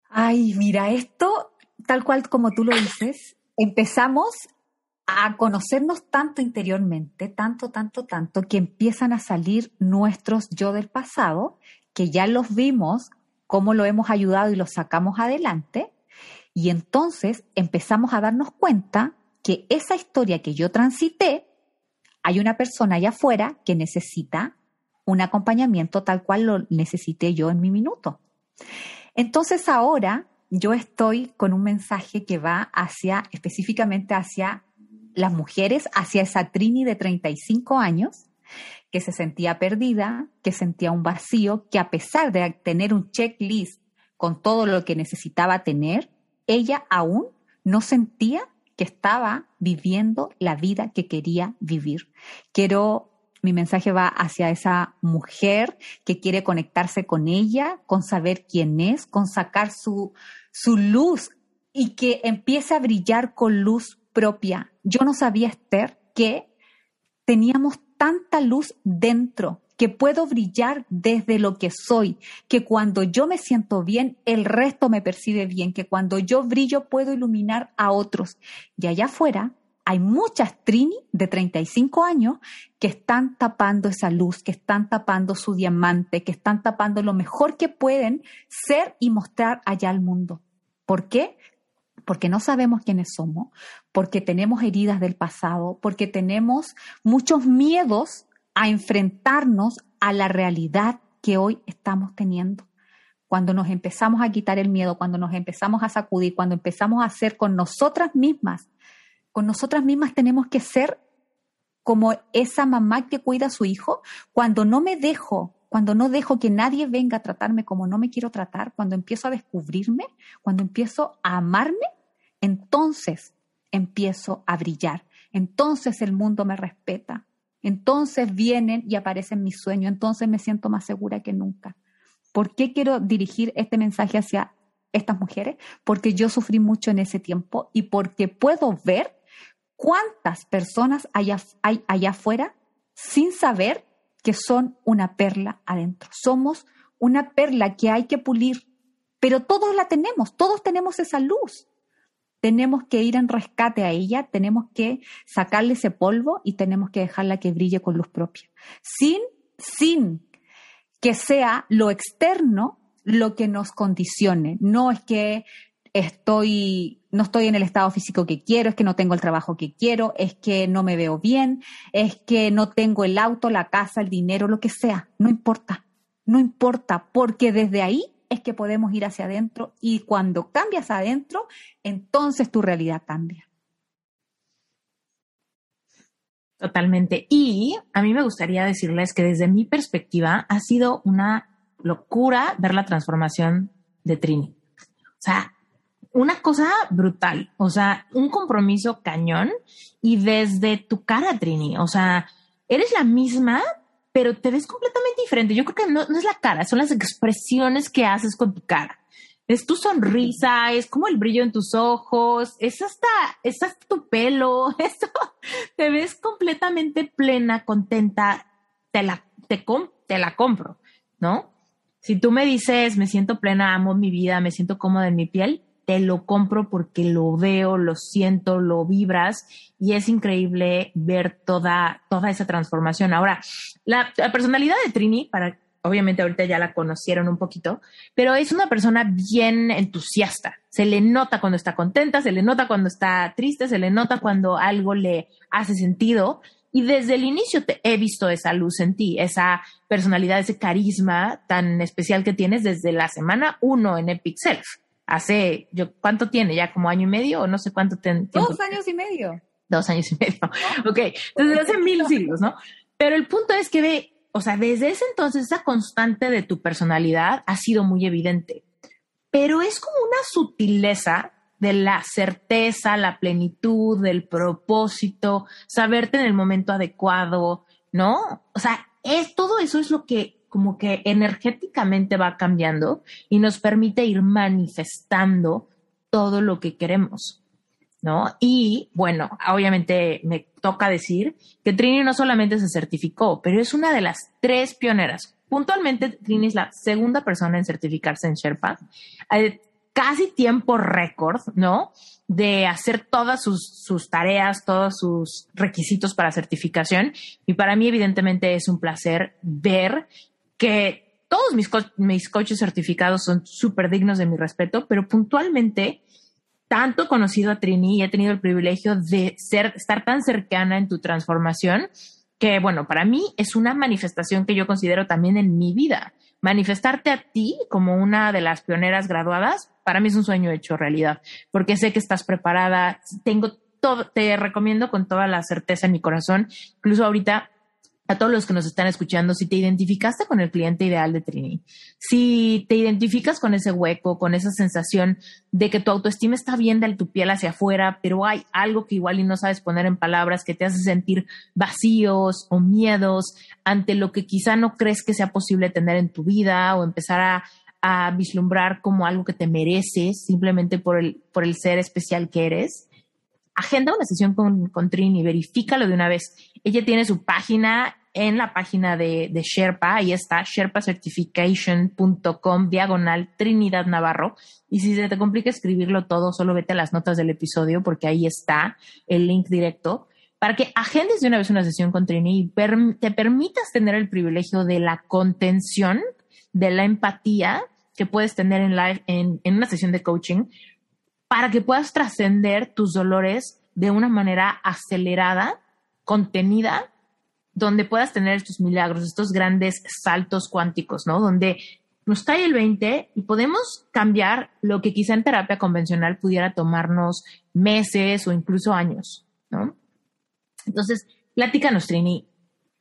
Ay, mira, esto, tal cual como tú lo dices, empezamos a conocernos tanto interiormente, tanto, tanto, tanto, que empiezan a salir nuestros yo del pasado, que ya los vimos, cómo lo hemos ayudado y los sacamos adelante, y entonces empezamos a darnos cuenta que esa historia que yo transité, hay una persona allá afuera que necesita un acompañamiento tal cual lo necesité yo en mi minuto. Entonces ahora yo estoy con un mensaje que va hacia, específicamente hacia las mujeres, hacia esa Trini de 35 años, que se sentía perdida, que sentía un vacío, que a pesar de tener un checklist con todo lo que necesitaba tener, ella aún no sentía que estaba viviendo la vida que quería vivir. Quiero, mi mensaje va hacia esa mujer que quiere conectarse con ella, con saber quién es, con sacar su, su luz y que empiece a brillar con luz propia. Yo no sabía, Esther, que teníamos tanta luz dentro que puedo brillar desde lo que soy, que cuando yo me siento bien, el resto me percibe bien, que cuando yo brillo puedo iluminar a otros. Y allá afuera hay muchas Trini de 35 años que están tapando esa luz, que están tapando su diamante, que están tapando lo mejor que pueden ser y mostrar allá al mundo. ¿Por qué? Porque no sabemos quiénes somos, porque tenemos heridas del pasado, porque tenemos muchos miedos a enfrentarnos a la realidad que hoy estamos teniendo. Cuando nos empezamos a quitar el miedo, cuando nos empezamos a sacudir, cuando empezamos a hacer con nosotras mismas, con nosotras mismas tenemos que ser como esa mamá que cuida a su hijo, cuando no me dejo, cuando no dejo que nadie venga a tratarme como no me quiero tratar, cuando empiezo a descubrirme, cuando empiezo a amarme, entonces empiezo a brillar, entonces el mundo me respeta, entonces vienen y aparecen mis sueños, entonces me siento más segura que nunca. ¿Por qué quiero dirigir este mensaje hacia estas mujeres? Porque yo sufrí mucho en ese tiempo y porque puedo ver cuántas personas hay allá afuera sin saber que son una perla adentro. Somos una perla que hay que pulir, pero todos la tenemos, todos tenemos esa luz tenemos que ir en rescate a ella, tenemos que sacarle ese polvo y tenemos que dejarla que brille con luz propia, sin, sin que sea lo externo lo que nos condicione. No es que estoy, no estoy en el estado físico que quiero, es que no tengo el trabajo que quiero, es que no me veo bien, es que no tengo el auto, la casa, el dinero, lo que sea. No importa, no importa, porque desde ahí es que podemos ir hacia adentro y cuando cambias adentro, entonces tu realidad cambia. Totalmente. Y a mí me gustaría decirles que desde mi perspectiva ha sido una locura ver la transformación de Trini. O sea, una cosa brutal, o sea, un compromiso cañón y desde tu cara, Trini, o sea, eres la misma, pero te ves completamente diferente. Yo creo que no, es la cara, son las expresiones que haces con tu cara. Es tu sonrisa, es como el brillo en tus ojos, es hasta, es hasta tu pelo, esto, te ves completamente plena, contenta, te la, te, te la compro, ¿no? Si tú me dices, me siento plena, amo mi vida, me siento cómoda en mi piel, te lo compro porque lo veo, lo siento, lo vibras y es increíble ver toda, toda esa transformación. Ahora, la, personalidad de Trini, para, obviamente ahorita ya la conocieron un poquito, pero es una persona bien entusiasta. Se le nota cuando está contenta, se le nota cuando está triste, se le nota cuando algo le hace sentido. Y desde el inicio te he visto esa luz en ti, esa personalidad, ese carisma tan especial que tienes desde la semana uno en Epic Self hace, yo, ¿cuánto tiene? ¿Ya como año y medio o no sé cuánto tiene? Dos años y medio. Dos años y medio. ok, entonces hace mil siglos, ¿no? Pero el punto es que ve, o sea, desde ese entonces esa constante de tu personalidad ha sido muy evidente, pero es como una sutileza de la certeza, la plenitud, del propósito, saberte en el momento adecuado, ¿no? O sea, es todo eso es lo que como que energéticamente va cambiando y nos permite ir manifestando todo lo que queremos, ¿no? Y bueno, obviamente me toca decir que Trini no solamente se certificó, pero es una de las tres pioneras. Puntualmente, Trini es la segunda persona en certificarse en Sherpa. Eh, casi tiempo récord, ¿no? De hacer todas sus, sus, tareas, todos sus requisitos para certificación. Y para mí, evidentemente, es un placer ver que todos mis, mis coaches certificados son súper dignos de mi respeto, pero puntualmente, tanto conocido a Trini y he tenido el privilegio de ser, estar tan cercana en tu transformación que, bueno, para mí es una manifestación que yo considero también en mi vida. Manifestarte a ti como una de las pioneras graduadas, para mí es un sueño hecho realidad, porque sé que estás preparada, tengo todo, te recomiendo con toda la certeza en mi corazón, incluso ahorita a todos los que nos están escuchando, si te identificaste con el cliente ideal de Trini, si te identificas con ese hueco, con esa sensación de que tu autoestima está bien de tu piel hacia afuera, pero hay algo que igual y no sabes poner en palabras que te hace sentir vacíos o miedos ante lo que quizá no crees que sea posible tener en tu vida o empezar a, a vislumbrar como algo que te mereces simplemente por el, por el ser especial que eres agenda una sesión con, con Trini, verifícalo de una vez. Ella tiene su página en la página de, Sherpa, ahí está, sherpacertification.com, diagonal Trinidad Navarro. Y si se te complica escribirlo todo, solo vete a las notas del episodio porque ahí está el link directo para que agendes de una vez una sesión con Trini y te permitas tener el privilegio de la contención, de la empatía que puedes tener en, live, en, en una sesión de coaching para que puedas trascender tus dolores de una manera acelerada, contenida donde puedas tener estos milagros, estos grandes saltos cuánticos, ¿no? Donde nos cae el 20 y podemos cambiar lo que quizá en terapia convencional pudiera tomarnos meses o incluso años, ¿no? Entonces, platícanos, Trini,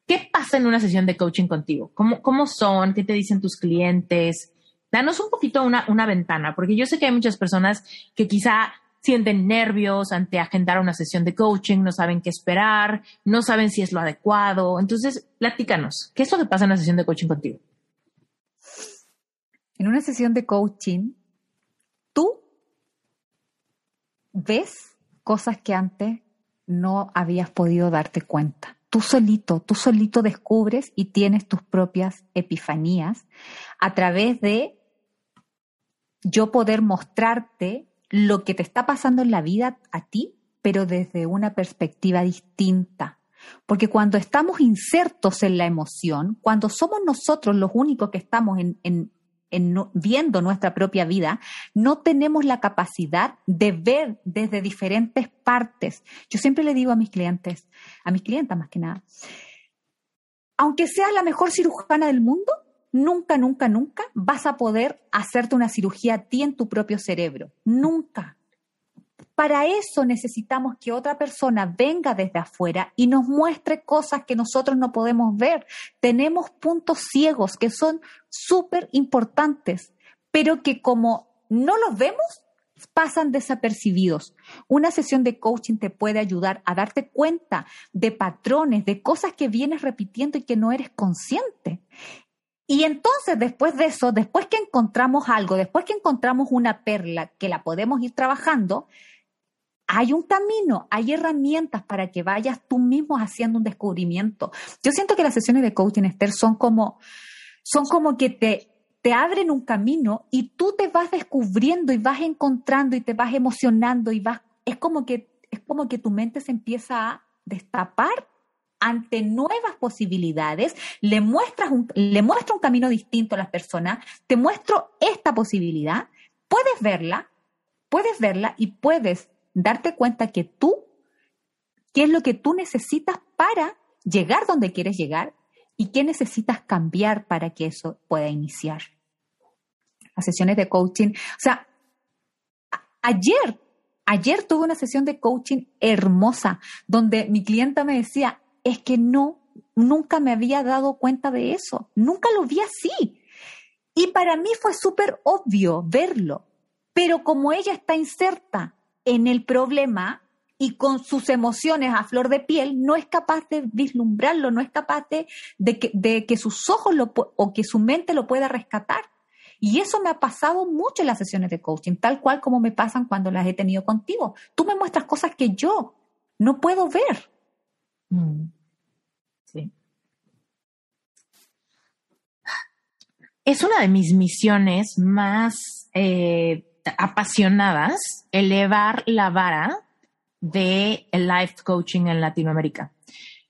¿qué pasa en una sesión de coaching contigo? ¿Cómo, cómo son? ¿Qué te dicen tus clientes? Danos un poquito una, una ventana, porque yo sé que hay muchas personas que quizá sienten nervios ante agendar una sesión de coaching, no saben qué esperar, no saben si es lo adecuado. Entonces, platícanos, ¿qué es lo que pasa en una sesión de coaching contigo? En una sesión de coaching, tú ves cosas que antes no habías podido darte cuenta. Tú solito, tú solito descubres y tienes tus propias epifanías a través de yo poder mostrarte lo que te está pasando en la vida a ti, pero desde una perspectiva distinta. Porque cuando estamos insertos en la emoción, cuando somos nosotros los únicos que estamos en, viendo nuestra propia vida, no tenemos la capacidad de ver desde diferentes partes. Yo siempre le digo a mis clientes, a mis clientas más que nada, aunque seas la mejor cirujana del mundo, nunca, nunca, nunca vas a poder hacerte una cirugía a ti en tu propio cerebro. Nunca. Para eso necesitamos que otra persona venga desde afuera y nos muestre cosas que nosotros no podemos ver. Tenemos puntos ciegos que son súper importantes, pero que como no los vemos, pasan desapercibidos. Una sesión de coaching te puede ayudar a darte cuenta de patrones, de cosas que vienes repitiendo y que no eres consciente. Y entonces, después de eso, después que encontramos algo, después que encontramos una perla que la podemos ir trabajando, hay un camino, hay herramientas para que vayas tú mismo haciendo un descubrimiento. Yo siento que las sesiones de coaching, Esther, son como, son como que te, te abren un camino y tú te vas descubriendo y vas encontrando y te vas emocionando y vas, es como que, es como que tu mente se empieza a destapar ante nuevas posibilidades, le muestras un, le muestra un camino distinto a las personas, te muestro esta posibilidad, puedes verla, puedes verla y puedes darte cuenta que tú, qué es lo que tú necesitas para llegar donde quieres llegar y qué necesitas cambiar para que eso pueda iniciar. Las sesiones de coaching, o sea, ayer, ayer tuve una sesión de coaching hermosa donde mi clienta me decía, es que no, nunca me había dado cuenta de eso, nunca lo vi así. Y para mí fue súper obvio verlo, pero como ella está inserta en el problema y con sus emociones a flor de piel, no es capaz de vislumbrarlo, no es capaz de, que, de que, sus ojos lo, o que su mente lo pueda rescatar. Y eso me ha pasado mucho en las sesiones de coaching, tal cual como me pasan cuando las he tenido contigo. Tú me muestras cosas que yo no puedo ver. Mm. Es una de mis misiones más, eh, apasionadas elevar la vara de life coaching en Latinoamérica.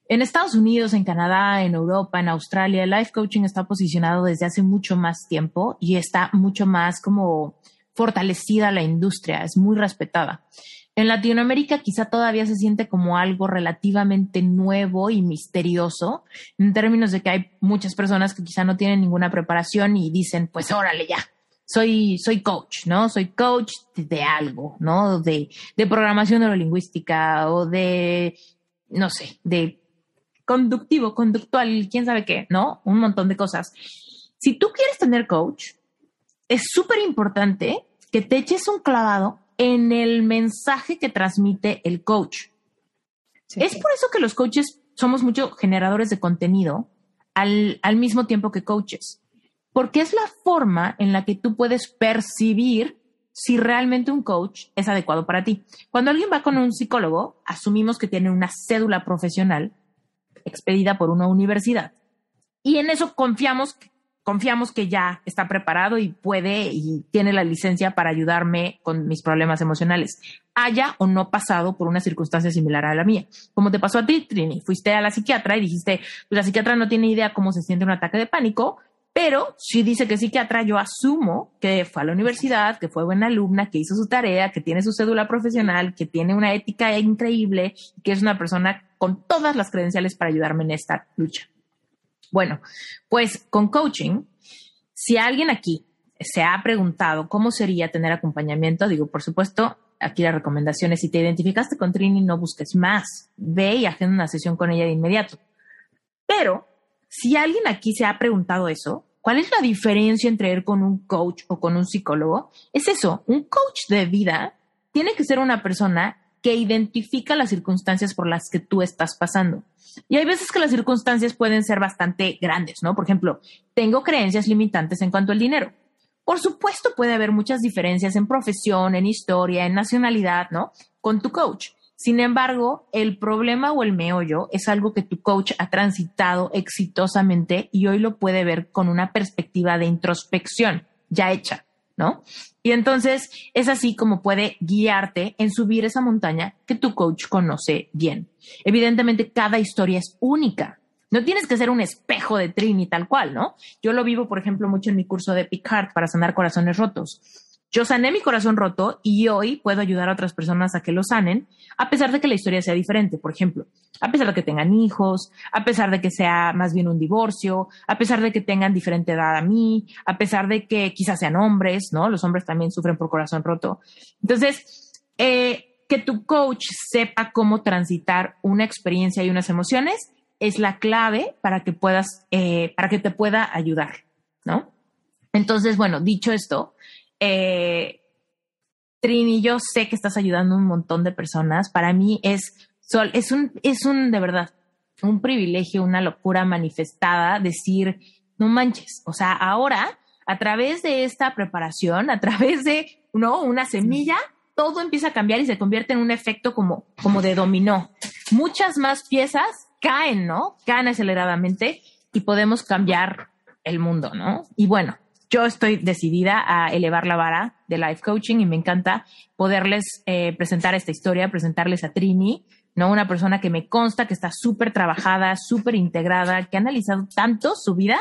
En Estados Unidos, en Canadá, en Europa, en Australia, el life coaching está posicionado desde hace mucho más tiempo y está mucho más como fortalecida la industria, es muy respetada. En Latinoamérica quizá todavía se siente como algo relativamente nuevo y misterioso, en términos de que hay muchas personas que quizá no tienen ninguna preparación y dicen, pues órale ya, soy, soy coach, ¿no? Soy coach de, algo, ¿no? De, de programación neurolingüística o de, no sé, de conductivo, conductual, quién sabe qué, ¿no? Un montón de cosas. Si tú quieres tener coach, es súper importante que te eches un clavado en el mensaje que transmite el coach. es por eso que los coaches somos muchos generadores de contenido al, al mismo tiempo que coaches, porque es la forma en la que tú puedes percibir si realmente un coach es adecuado para ti. Cuando alguien va con un psicólogo, asumimos que tiene una cédula profesional expedida por una universidad. Y en eso confiamos confiamos que ya está preparado y puede y tiene la licencia para ayudarme con mis problemas emocionales, haya o no pasado por una circunstancia similar a la mía. Como te pasó a ti, Trini, fuiste a la psiquiatra y dijiste, pues la psiquiatra no tiene idea cómo se siente un ataque de pánico, pero si dice que psiquiatra, yo asumo que fue a la universidad, que fue buena alumna, que hizo su tarea, que tiene su cédula profesional, que tiene una ética increíble, que es una persona con todas las credenciales para ayudarme en esta lucha. Bueno, pues con coaching, si alguien aquí se ha preguntado cómo sería tener acompañamiento, digo, por supuesto, aquí la recomendación es si te identificaste con Trini, no busques más, ve y agenda una sesión con ella de inmediato. Pero si alguien aquí se ha preguntado eso, ¿cuál es la diferencia entre ir con un coach o con un psicólogo? Es eso, un coach de vida tiene que ser una persona que identifica las circunstancias por las que tú estás pasando. Y hay veces que las circunstancias pueden ser bastante grandes, ¿no? Por ejemplo, tengo creencias limitantes en cuanto al dinero. Por supuesto, puede haber muchas diferencias en profesión, en historia, en nacionalidad, ¿no? Con tu coach. Sin embargo, el problema o el meollo es algo que tu coach ha transitado exitosamente y hoy lo puede ver con una perspectiva de introspección ya hecha, ¿no? Y entonces es así como puede guiarte en subir esa montaña que tu coach conoce bien. Evidentemente, cada historia es única. No tienes que ser un espejo de Trini tal cual, ¿no? Yo lo vivo, por ejemplo, mucho en mi curso de Picard para sanar corazones rotos. Yo sané mi corazón roto y hoy puedo ayudar a otras personas a que lo sanen, a pesar de que la historia sea diferente. Por ejemplo, a pesar de que tengan hijos, a pesar de que sea más bien un divorcio, a pesar de que tengan diferente edad a mí, a pesar de que quizás sean hombres, ¿no? Los hombres también sufren por corazón roto. Entonces, eh, que tu coach sepa cómo transitar una experiencia y unas emociones es la clave para que puedas, eh, para que te pueda ayudar, ¿no? Entonces, bueno, dicho esto, eh, Trini, yo sé que estás ayudando a un montón de personas. Para mí es, es un, es un, de verdad, un privilegio, una locura manifestada decir, no manches, o sea, ahora, a través de esta preparación, a través de, ¿no? Una semilla, todo empieza a cambiar y se convierte en un efecto como, como de dominó. Muchas más piezas caen, ¿no? Caen aceleradamente y podemos cambiar el mundo, ¿no? Y bueno, yo estoy decidida a elevar la vara de life coaching y me encanta poderles eh, presentar esta historia, presentarles a Trini, ¿no? Una persona que me consta que está súper trabajada, súper integrada, que ha analizado tanto su vida,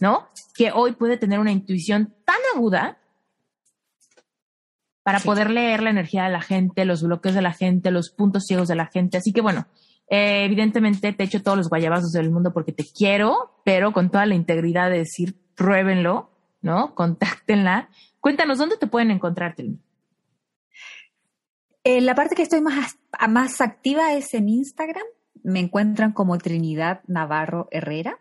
¿no? Que hoy puede tener una intuición tan aguda para poder leer la energía de la gente, los bloques de la gente, los puntos ciegos de la gente. Así que bueno, eh, evidentemente te echo todos los guayabazos del mundo porque te quiero, pero con toda la integridad de decir, pruébenlo, ¿no? Contáctenla. Cuéntanos, ¿dónde te pueden encontrar, En eh, la parte que estoy más, más activa es en Instagram. Me encuentran como Trinidad Navarro Herrera,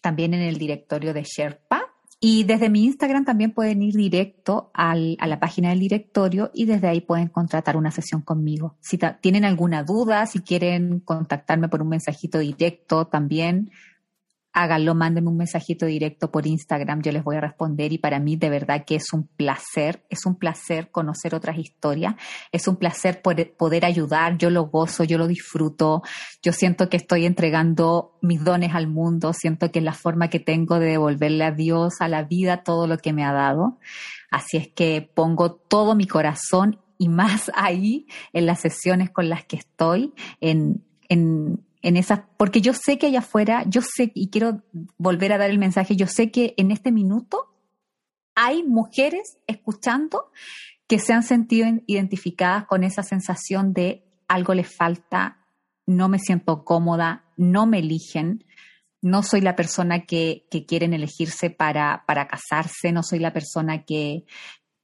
también en el directorio de Sherpa. Y desde mi Instagram también pueden ir directo a la página del directorio y desde ahí pueden contratar una sesión conmigo. Si tienen alguna duda, si quieren contactarme por un mensajito directo también, háganlo, mándenme un mensajito directo por Instagram, yo les voy a responder y para mí de verdad que es un placer, es un placer conocer otras historias, es un placer poder, ayudar, yo lo gozo, yo lo disfruto, yo siento que estoy entregando mis dones al mundo, siento que es la forma que tengo de devolverle a Dios, a la vida, todo lo que me ha dado. Así es que pongo todo mi corazón y más ahí en las sesiones con las que estoy, en, en en esas, porque yo sé que allá afuera, yo sé, y quiero volver a dar el mensaje, yo sé que en este minuto hay mujeres escuchando que se han sentido identificadas con esa sensación de algo les falta, no me siento cómoda, no me eligen, no soy la persona que, que quieren elegirse para, para casarse, no soy la persona que,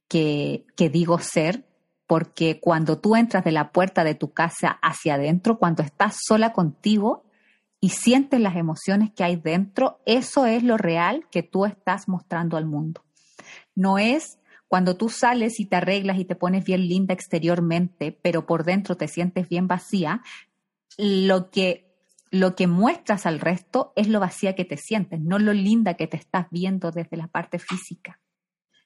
que, que digo ser, porque cuando tú entras de la puerta de tu casa hacia adentro, cuando estás sola contigo y sientes las emociones que hay dentro, eso es lo real que tú estás mostrando al mundo. No es cuando tú sales y te arreglas y te pones bien linda exteriormente, pero por dentro te sientes bien vacía, lo que, lo que muestras al resto es lo vacía que te sientes, no lo linda que te estás viendo desde la parte física.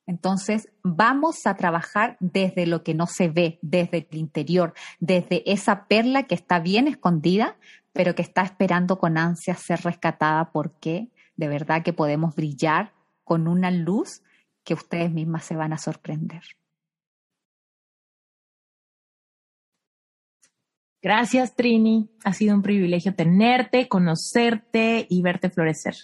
Entonces, vamos a trabajar desde lo que no se ve, desde el interior, desde esa perla que está bien escondida, pero que está esperando con ansia ser rescatada porque de verdad que podemos brillar con una luz que ustedes mismas se van a sorprender. Gracias, Trini. Ha sido un privilegio tenerte, conocerte y verte florecer.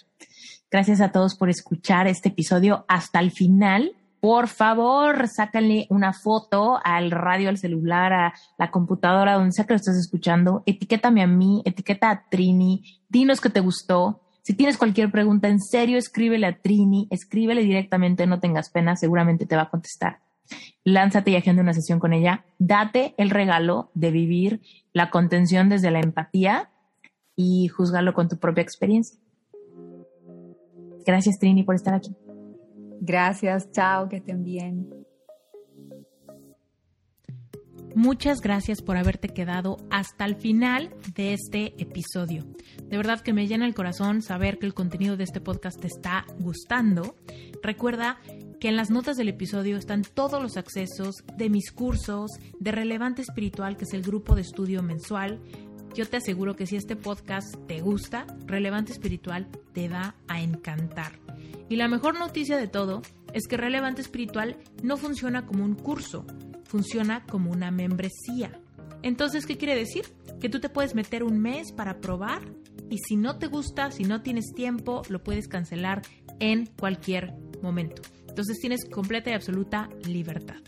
Gracias a todos por escuchar este episodio hasta el final. Por favor, sácale una foto al radio, al celular, a la computadora, donde sea que lo estés escuchando. Etiquétame a mí, etiqueta a Trini, dinos que te gustó. Si tienes cualquier pregunta en serio, escríbele a Trini, escríbele directamente, no tengas pena, seguramente te va a contestar. Lánzate y agenda una sesión con ella. Date el regalo de vivir la contención desde la empatía y juzgarlo con tu propia experiencia. Gracias, Trini, por estar aquí. Gracias, chao, que estén bien. Muchas gracias por haberte quedado hasta el final de este episodio. De verdad que me llena el corazón saber que el contenido de este podcast te está gustando. Recuerda que en las notas del episodio están todos los accesos de mis cursos de Relevante Espiritual, que es el grupo de estudio mensual. Yo te aseguro que si este podcast te gusta, Relevante Espiritual te va a encantar. Y la mejor noticia de todo es que Relevante Espiritual no funciona como un curso, funciona como una membresía. Entonces, ¿qué quiere decir? Que tú te puedes meter un mes para probar y si no te gusta, si no tienes tiempo, lo puedes cancelar en cualquier momento. Entonces tienes completa y absoluta libertad.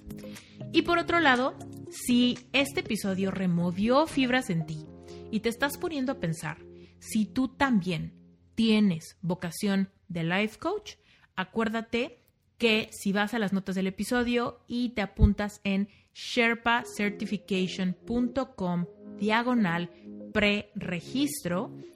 Y por otro lado, si este episodio removió fibras en ti y te estás poniendo a pensar si tú también tienes vocación de life coach, acuérdate que si vas a las notas del episodio y te apuntas en sherpacertification.com diagonal pre-registro,